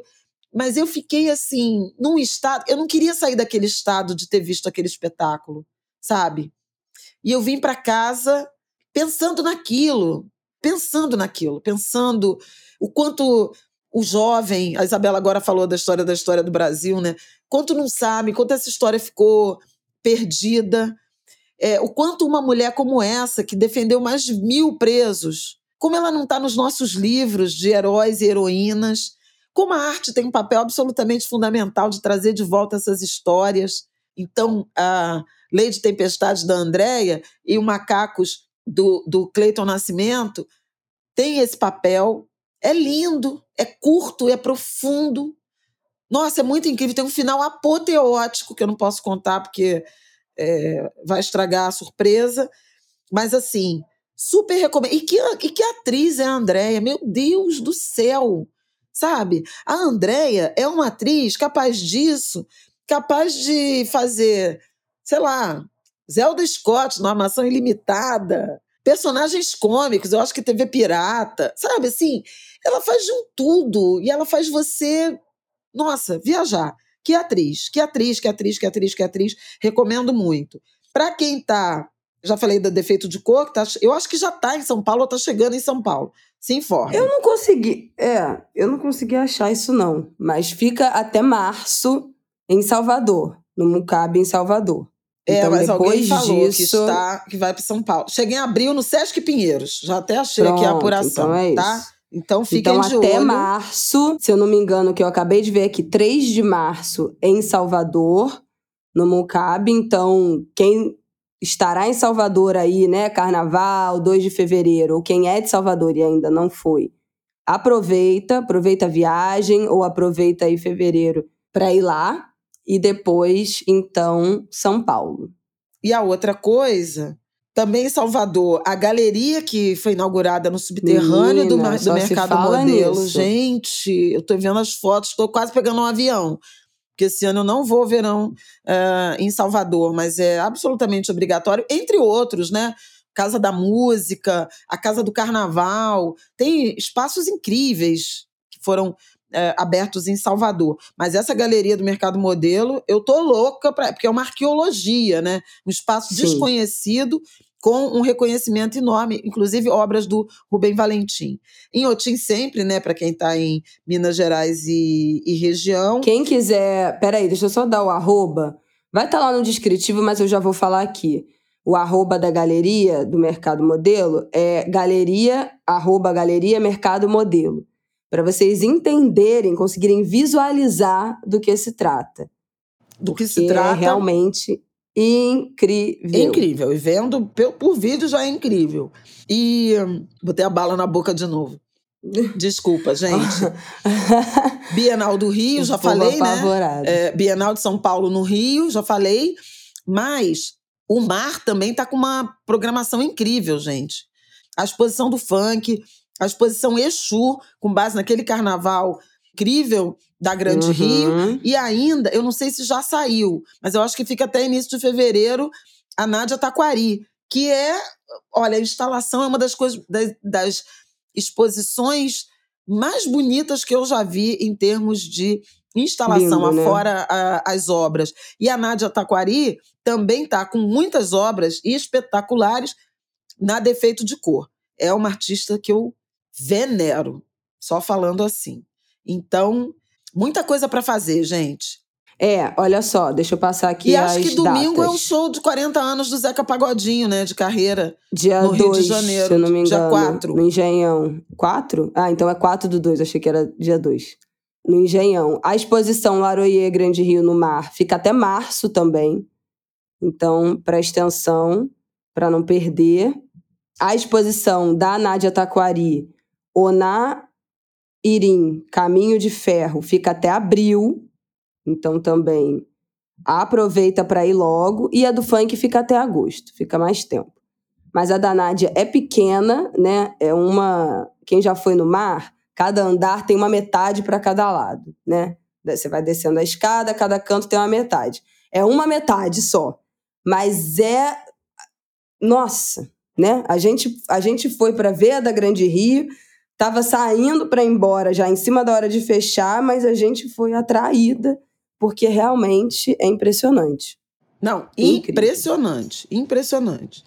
mas eu fiquei assim, num estado. Eu não queria sair daquele estado de ter visto aquele espetáculo, sabe? E eu vim para casa pensando naquilo, pensando naquilo, pensando o quanto o jovem, a Isabela agora falou da história da história do Brasil, né? Quanto não sabe, quanto essa história ficou perdida, é, o quanto uma mulher como essa, que defendeu mais de mil presos, como ela não está nos nossos livros de heróis e heroínas, como a arte tem um papel absolutamente fundamental de trazer de volta essas histórias. Então, a Lei de Tempestade da Andréia e o Macacos do, do Cleiton Nascimento tem esse papel. É lindo, é curto, é profundo. Nossa, é muito incrível. Tem um final apoteótico que eu não posso contar porque é, vai estragar a surpresa. Mas, assim, super recomendo. E que, e que atriz é a Andréia? Meu Deus do céu! Sabe? A Andrea é uma atriz capaz disso, capaz de fazer, sei lá, Zelda Scott numa Armação Ilimitada, personagens cômicos, eu acho que TV Pirata, sabe assim? Ela faz de um tudo e ela faz você, nossa, viajar. Que atriz, que atriz, que atriz, que atriz, que atriz. Recomendo muito. Para quem tá já falei do defeito de cor, tá, eu acho que já está em São Paulo ou está chegando em São Paulo. Se informa. Eu não consegui, é, eu não consegui achar isso não, mas fica até março em Salvador, no Mucabe em Salvador. É, então, mas depois alguém disso... que, está, que vai para São Paulo. Cheguei em abril no Sesc Pinheiros. Já até achei Pronto, aqui a apuração, então é tá? Então fiquem então, de até olho. março, se eu não me engano, que eu acabei de ver aqui, 3 de março em Salvador, no Mucab. Então, quem estará em Salvador aí, né, carnaval, 2 de fevereiro, ou quem é de Salvador e ainda não foi, aproveita, aproveita a viagem ou aproveita aí fevereiro para ir lá e depois, então, São Paulo. E a outra coisa, também em Salvador, a galeria que foi inaugurada no subterrâneo Menina, do, do Mercado Modelo. nisso. Gente, eu tô vendo as fotos, estou quase pegando um avião. Porque esse ano eu não vou verão eh, em Salvador, mas é absolutamente obrigatório, entre outros, né? Casa da Música, a Casa do Carnaval. Tem espaços incríveis que foram eh, abertos em Salvador. Mas essa galeria do Mercado Modelo, eu tô louca, pra, porque é uma arqueologia, né? Um espaço Sim. desconhecido com um reconhecimento enorme, inclusive obras do Rubem Valentim. Em Otim sempre, né, para quem está em Minas Gerais e, e região. Quem quiser. Peraí, deixa eu só dar o arroba. Vai estar lá no descritivo, mas eu já vou falar aqui. O arroba da galeria do Mercado Modelo é galeria, arroba galeria Mercado Modelo. Para vocês entenderem, conseguirem visualizar do que se trata. Do que se Porque trata. É realmente incrível. Incrível. E vendo por, por vídeo já é incrível. E hum, botei a bala na boca de novo. Desculpa, gente. Bienal do Rio, já falei, né? apavorado. É, Bienal de São Paulo no Rio, já falei. Mas o mar também tá com uma programação incrível, gente. A exposição do funk, a exposição Exu, com base naquele carnaval incrível da Grande Rio. Uhum. E ainda, eu não sei se já saiu, mas eu acho que fica até início de fevereiro, a Nádia Taquari, que é, olha, a instalação é uma das coisas, das, das exposições mais bonitas que eu já vi em termos de instalação, Lindo, né? afora a- as obras. E a Nádia Taquari também está com muitas obras espetaculares na Defeito de Cor. É uma artista que eu venero, só falando assim. Então, muita coisa para fazer, gente. É, olha só, deixa eu passar aqui E acho que domingo é o datas. show de 40 anos do Zeca Pagodinho, né? De carreira. Dia no Rio de 2, Janeiro, se eu não me dia engano. quatro. No Engenhão. 4? Ah, então é 4 do 2, achei que era dia 2. No Engenhão. A exposição Laroyer Grande Rio no Mar fica até março também. Então, presta atenção para não perder. A exposição da Nádia Taquari, Oná Irim, Caminho de Ferro, fica até abril. Então também aproveita para ir logo. E a do funk fica até agosto, fica mais tempo. Mas a da Nádia é pequena, né? É uma. Quem já foi no mar, cada andar tem uma metade para cada lado, né? Você vai descendo a escada, cada canto tem uma metade. É uma metade só. Mas é. Nossa, né? A gente, a gente foi para ver a da Grande Rio, tava saindo para ir embora já em cima da hora de fechar, mas a gente foi atraída, porque realmente é impressionante. Não, Incrível. impressionante, impressionante.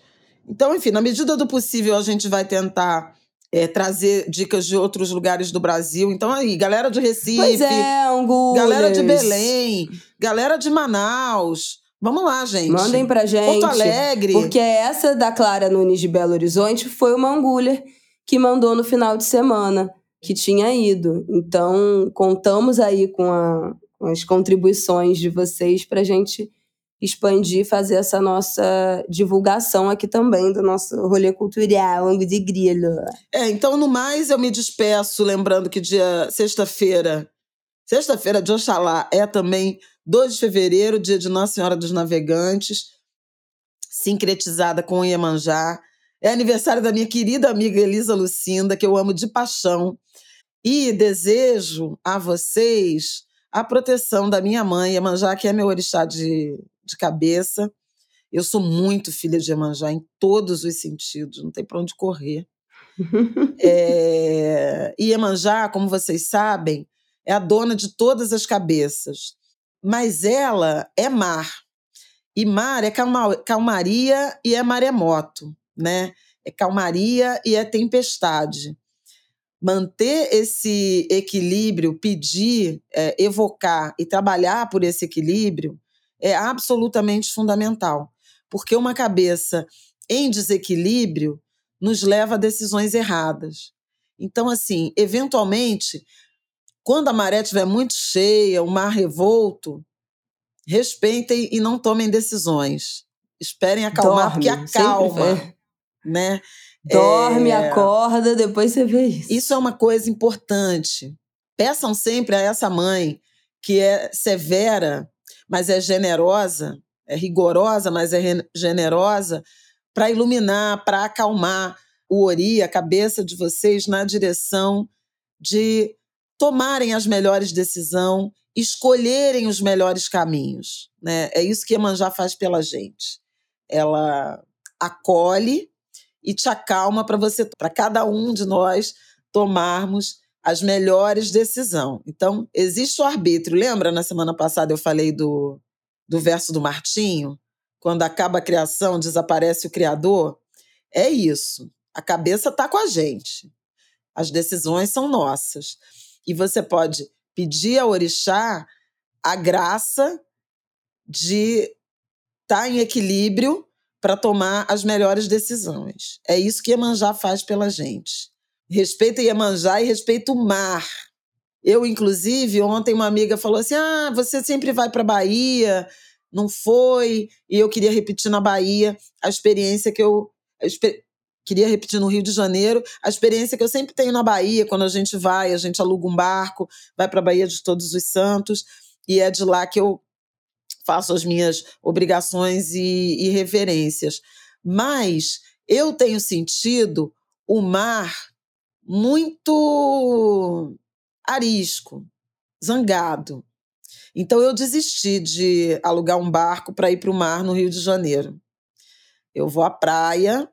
Então, enfim, na medida do possível, a gente vai tentar é, trazer dicas de outros lugares do Brasil. Então, aí, galera de Recife, Pois é, galera de Belém, galera de Manaus. Vamos lá, gente. Mandem pra gente. Porto Alegre. Porque essa da Clara Nunes de Belo Horizonte foi uma angulha que mandou no final de semana, que tinha ido. Então, contamos aí com, a- com as contribuições de vocês pra gente expandir e fazer essa nossa divulgação aqui também do nosso rolê cultural, Angu de Grilo. É, então, no mais, eu me despeço, lembrando que dia sexta-feira, sexta-feira de Oxalá é também 2 de fevereiro, dia de Nossa Senhora dos Navegantes, sincretizada com o Iemanjá. É aniversário da minha querida amiga Elisa Lucinda, que eu amo de paixão. E desejo a vocês a proteção da minha mãe, Iemanjá, que é meu orixá de, de cabeça. Eu sou muito filha de Iemanjá em todos os sentidos, não tem para onde correr. É, Iemanjá, como vocês sabem, é a dona de todas as cabeças. Mas ela é mar. E mar é calma- calmaria e é maremoto, né? É calmaria e é tempestade. Manter esse equilíbrio, pedir, é, evocar e trabalhar por esse equilíbrio é absolutamente fundamental. Porque uma cabeça em desequilíbrio nos leva a decisões erradas. Então, assim, eventualmente, quando a maré estiver muito cheia, o mar revolto, respeitem e não tomem decisões. Esperem acalmar, Dorme, porque acalma. Né? Dorme, é... acorda, depois você vê isso. Isso é uma coisa importante. Peçam sempre a essa mãe que é severa, mas é generosa, é rigorosa, mas é generosa, para iluminar, para acalmar o ori, a cabeça de vocês na direção de tomarem as melhores decisões, escolherem os melhores caminhos. Né? É isso que Emanjá faz pela gente. Ela acolhe e te acalma para você, para cada um de nós tomarmos as melhores decisões. Então, existe o arbítrio. Lembra na semana passada eu falei do, do verso do Martinho? Quando acaba a criação, desaparece o Criador? É isso. A cabeça está com a gente. As decisões são nossas. E você pode pedir ao orixá a graça de estar tá em equilíbrio para tomar as melhores decisões. É isso que Iemanjá faz pela gente. Respeita Iemanjá e respeita o mar. Eu, inclusive, ontem uma amiga falou assim: ah, você sempre vai para Bahia, não foi? E eu queria repetir na Bahia a experiência que eu queria repetir no Rio de Janeiro, a experiência que eu sempre tenho na Bahia, quando a gente vai, a gente aluga um barco, vai para a Bahia de Todos os Santos, e é de lá que eu faço as minhas obrigações e, e reverências. Mas eu tenho sentido o mar muito arisco, zangado. Então eu desisti de alugar um barco para ir para o mar no Rio de Janeiro. Eu vou à praia,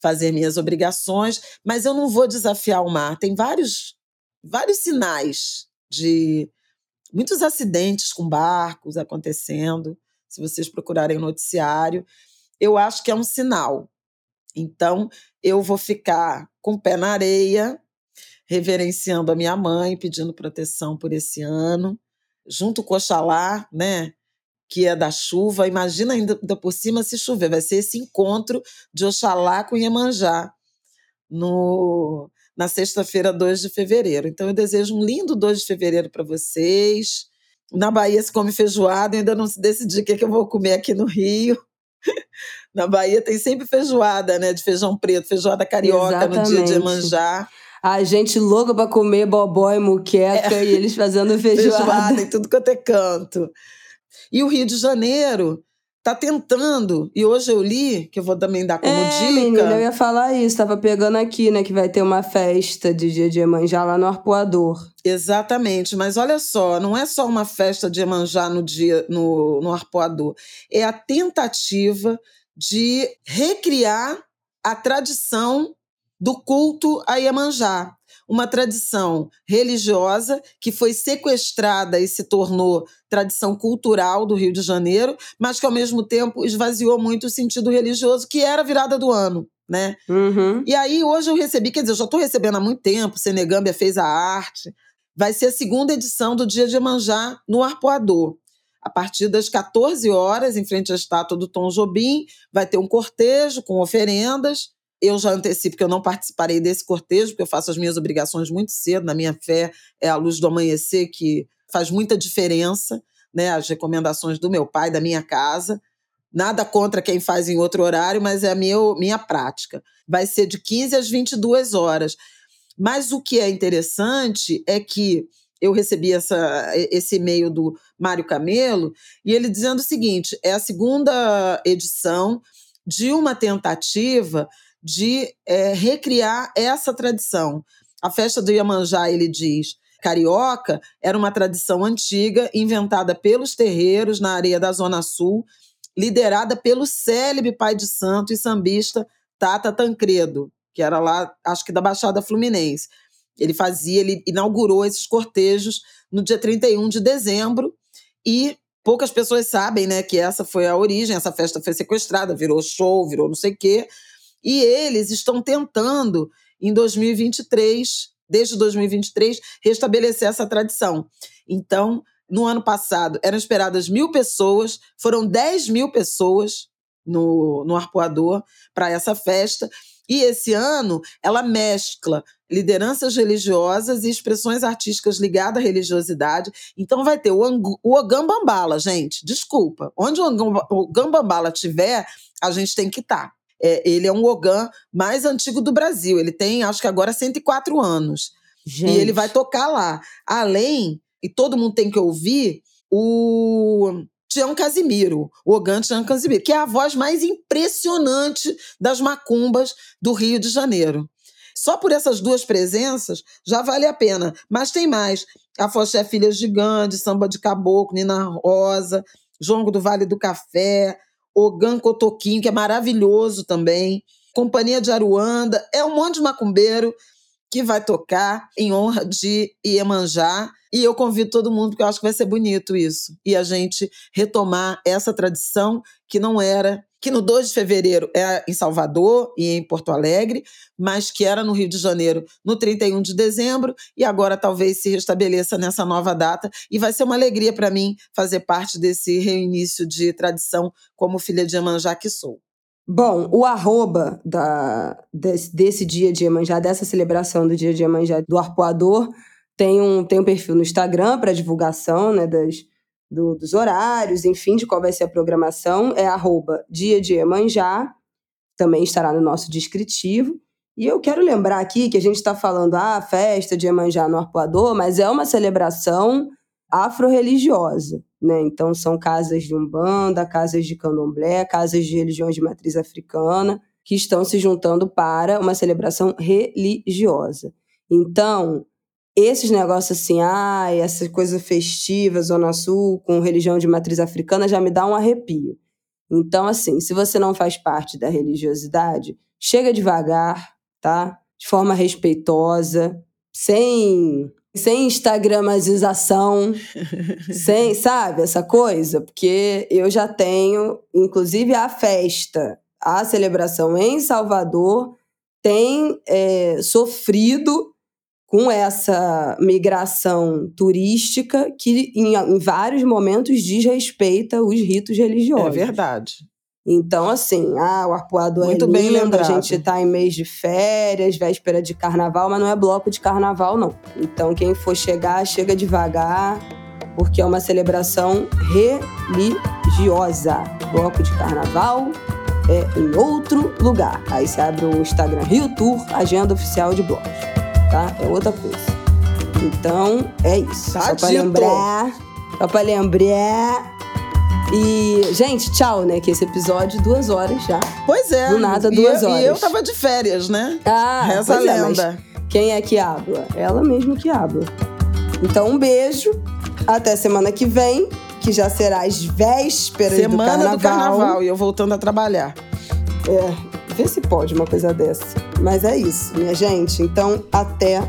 fazer minhas obrigações, mas eu não vou desafiar o mar. Tem vários, vários sinais de muitos acidentes com barcos acontecendo. Se vocês procurarem o noticiário, eu acho que é um sinal. Então, eu vou ficar com o pé na areia, reverenciando a minha mãe, pedindo proteção por esse ano, junto com Oxalá, né? que é da chuva. Imagina ainda, por cima se chover. Vai ser esse encontro de Oxalá com Iemanjá no, na sexta-feira, 2 de fevereiro. Então, eu desejo um lindo 2 de fevereiro para vocês. Na Bahia se come feijoada, ainda não se decidi o que, é que eu vou comer aqui no Rio. Na Bahia tem sempre feijoada, né? De feijão preto, feijoada carioca Exatamente. no dia de Iemanjá. A gente louca para comer bobó e muqueca é. e eles fazendo feijoada. Feijoada em tudo quanto é canto. E o Rio de Janeiro está tentando, e hoje eu li, que eu vou também dar como é, dica. Menina, eu ia falar isso, estava pegando aqui, né, que vai ter uma festa de dia de Iemanjá lá no Arpoador. Exatamente, mas olha só, não é só uma festa de Iemanjá no dia no, no Arpoador, é a tentativa de recriar a tradição do culto a Iemanjá uma tradição religiosa que foi sequestrada e se tornou tradição cultural do Rio de Janeiro, mas que ao mesmo tempo esvaziou muito o sentido religioso, que era a virada do ano. Né? Uhum. E aí hoje eu recebi, quer dizer, eu já estou recebendo há muito tempo, Senegâmbia fez a arte, vai ser a segunda edição do Dia de Manjá no Arpoador. A partir das 14 horas, em frente à estátua do Tom Jobim, vai ter um cortejo com oferendas eu já antecipo que eu não participarei desse cortejo, porque eu faço as minhas obrigações muito cedo. Na minha fé, é a luz do amanhecer que faz muita diferença, né? As recomendações do meu pai, da minha casa. Nada contra quem faz em outro horário, mas é a minha, minha prática. Vai ser de 15 às 22 horas. Mas o que é interessante é que eu recebi essa, esse e-mail do Mário Camelo e ele dizendo o seguinte: é a segunda edição de uma tentativa de é, recriar essa tradição. A festa do Iemanjá, ele diz, carioca, era uma tradição antiga, inventada pelos terreiros na areia da Zona Sul, liderada pelo célebre pai de santo e sambista Tata Tancredo, que era lá, acho que da Baixada Fluminense. Ele fazia, ele inaugurou esses cortejos no dia 31 de dezembro e poucas pessoas sabem, né, que essa foi a origem, essa festa foi sequestrada, virou show, virou não sei o quê. E eles estão tentando, em 2023, desde 2023, restabelecer essa tradição. Então, no ano passado, eram esperadas mil pessoas, foram 10 mil pessoas no, no Arpoador para essa festa. E esse ano ela mescla lideranças religiosas e expressões artísticas ligadas à religiosidade. Então vai ter o, o Ogambambala, gente, desculpa. Onde o Ogambambala tiver, a gente tem que estar. É, ele é um Ogam mais antigo do Brasil. Ele tem, acho que agora, 104 anos. Gente. E ele vai tocar lá. Além, e todo mundo tem que ouvir, o Tião Casimiro, o Ogan Tião Casimiro, que é a voz mais impressionante das macumbas do Rio de Janeiro. Só por essas duas presenças já vale a pena. Mas tem mais. A Foché Filha Gigante, Samba de Caboclo, Nina Rosa, Jongo do Vale do Café, Ogan Cotoquinho, que é maravilhoso também. Companhia de Aruanda. É um monte de macumbeiro que vai tocar em honra de Iemanjá. E eu convido todo mundo, porque eu acho que vai ser bonito isso. E a gente retomar essa tradição que não era, que no 2 de fevereiro é em Salvador e em Porto Alegre, mas que era no Rio de Janeiro no 31 de dezembro, e agora talvez se restabeleça nessa nova data. E vai ser uma alegria para mim fazer parte desse reinício de tradição como filha de Iemanjá que sou. Bom, o arroba da, desse, desse dia de Iemanjá, dessa celebração do dia de Iemanjá do arpoador, tem um, tem um perfil no Instagram para divulgação né, das, do, dos horários, enfim, de qual vai ser a programação. É arroba dia de Iemanjá, também estará no nosso descritivo. E eu quero lembrar aqui que a gente está falando, ah, festa de Iemanjá no arpoador, mas é uma celebração afro-religiosa. Né? Então, são casas de umbanda, casas de candomblé, casas de religiões de matriz africana, que estão se juntando para uma celebração religiosa. Então, esses negócios assim, ah, essa coisa festiva, Zona Sul, com religião de matriz africana, já me dá um arrepio. Então, assim, se você não faz parte da religiosidade, chega devagar, tá? De forma respeitosa, sem sem instagramização, sem, sabe, essa coisa, porque eu já tenho, inclusive a festa, a celebração em Salvador tem é, sofrido com essa migração turística que em, em vários momentos desrespeita os ritos religiosos. É verdade. Então, assim, ah, o arpoador Muito é lindo, bem lembrado. a gente tá em mês de férias, véspera de carnaval, mas não é bloco de carnaval, não. Então, quem for chegar, chega devagar, porque é uma celebração religiosa. Bloco de carnaval é em outro lugar. Aí você abre o Instagram Rio Tour, agenda oficial de blocos, tá? É outra coisa. Então, é isso. Tá só pra lembrar, só pra lembrar e, gente, tchau, né? Que esse episódio, duas horas já. Pois é. Do nada, duas e, horas. E eu tava de férias, né? Ah, Reza a é, lenda. quem é que habla? Ela mesma que habla. Então, um beijo. Até semana que vem, que já será às vésperas semana do carnaval. Semana do carnaval e eu voltando a trabalhar. É, vê se pode uma coisa dessa. Mas é isso, minha gente. Então, até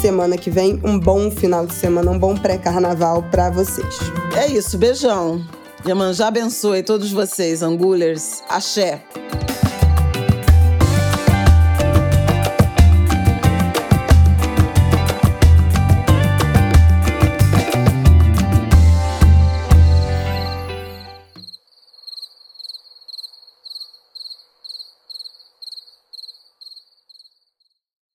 semana que vem. Um bom final de semana, um bom pré-carnaval para vocês. É isso, beijão. Iemanjá abençoe todos vocês, angulers. Axé.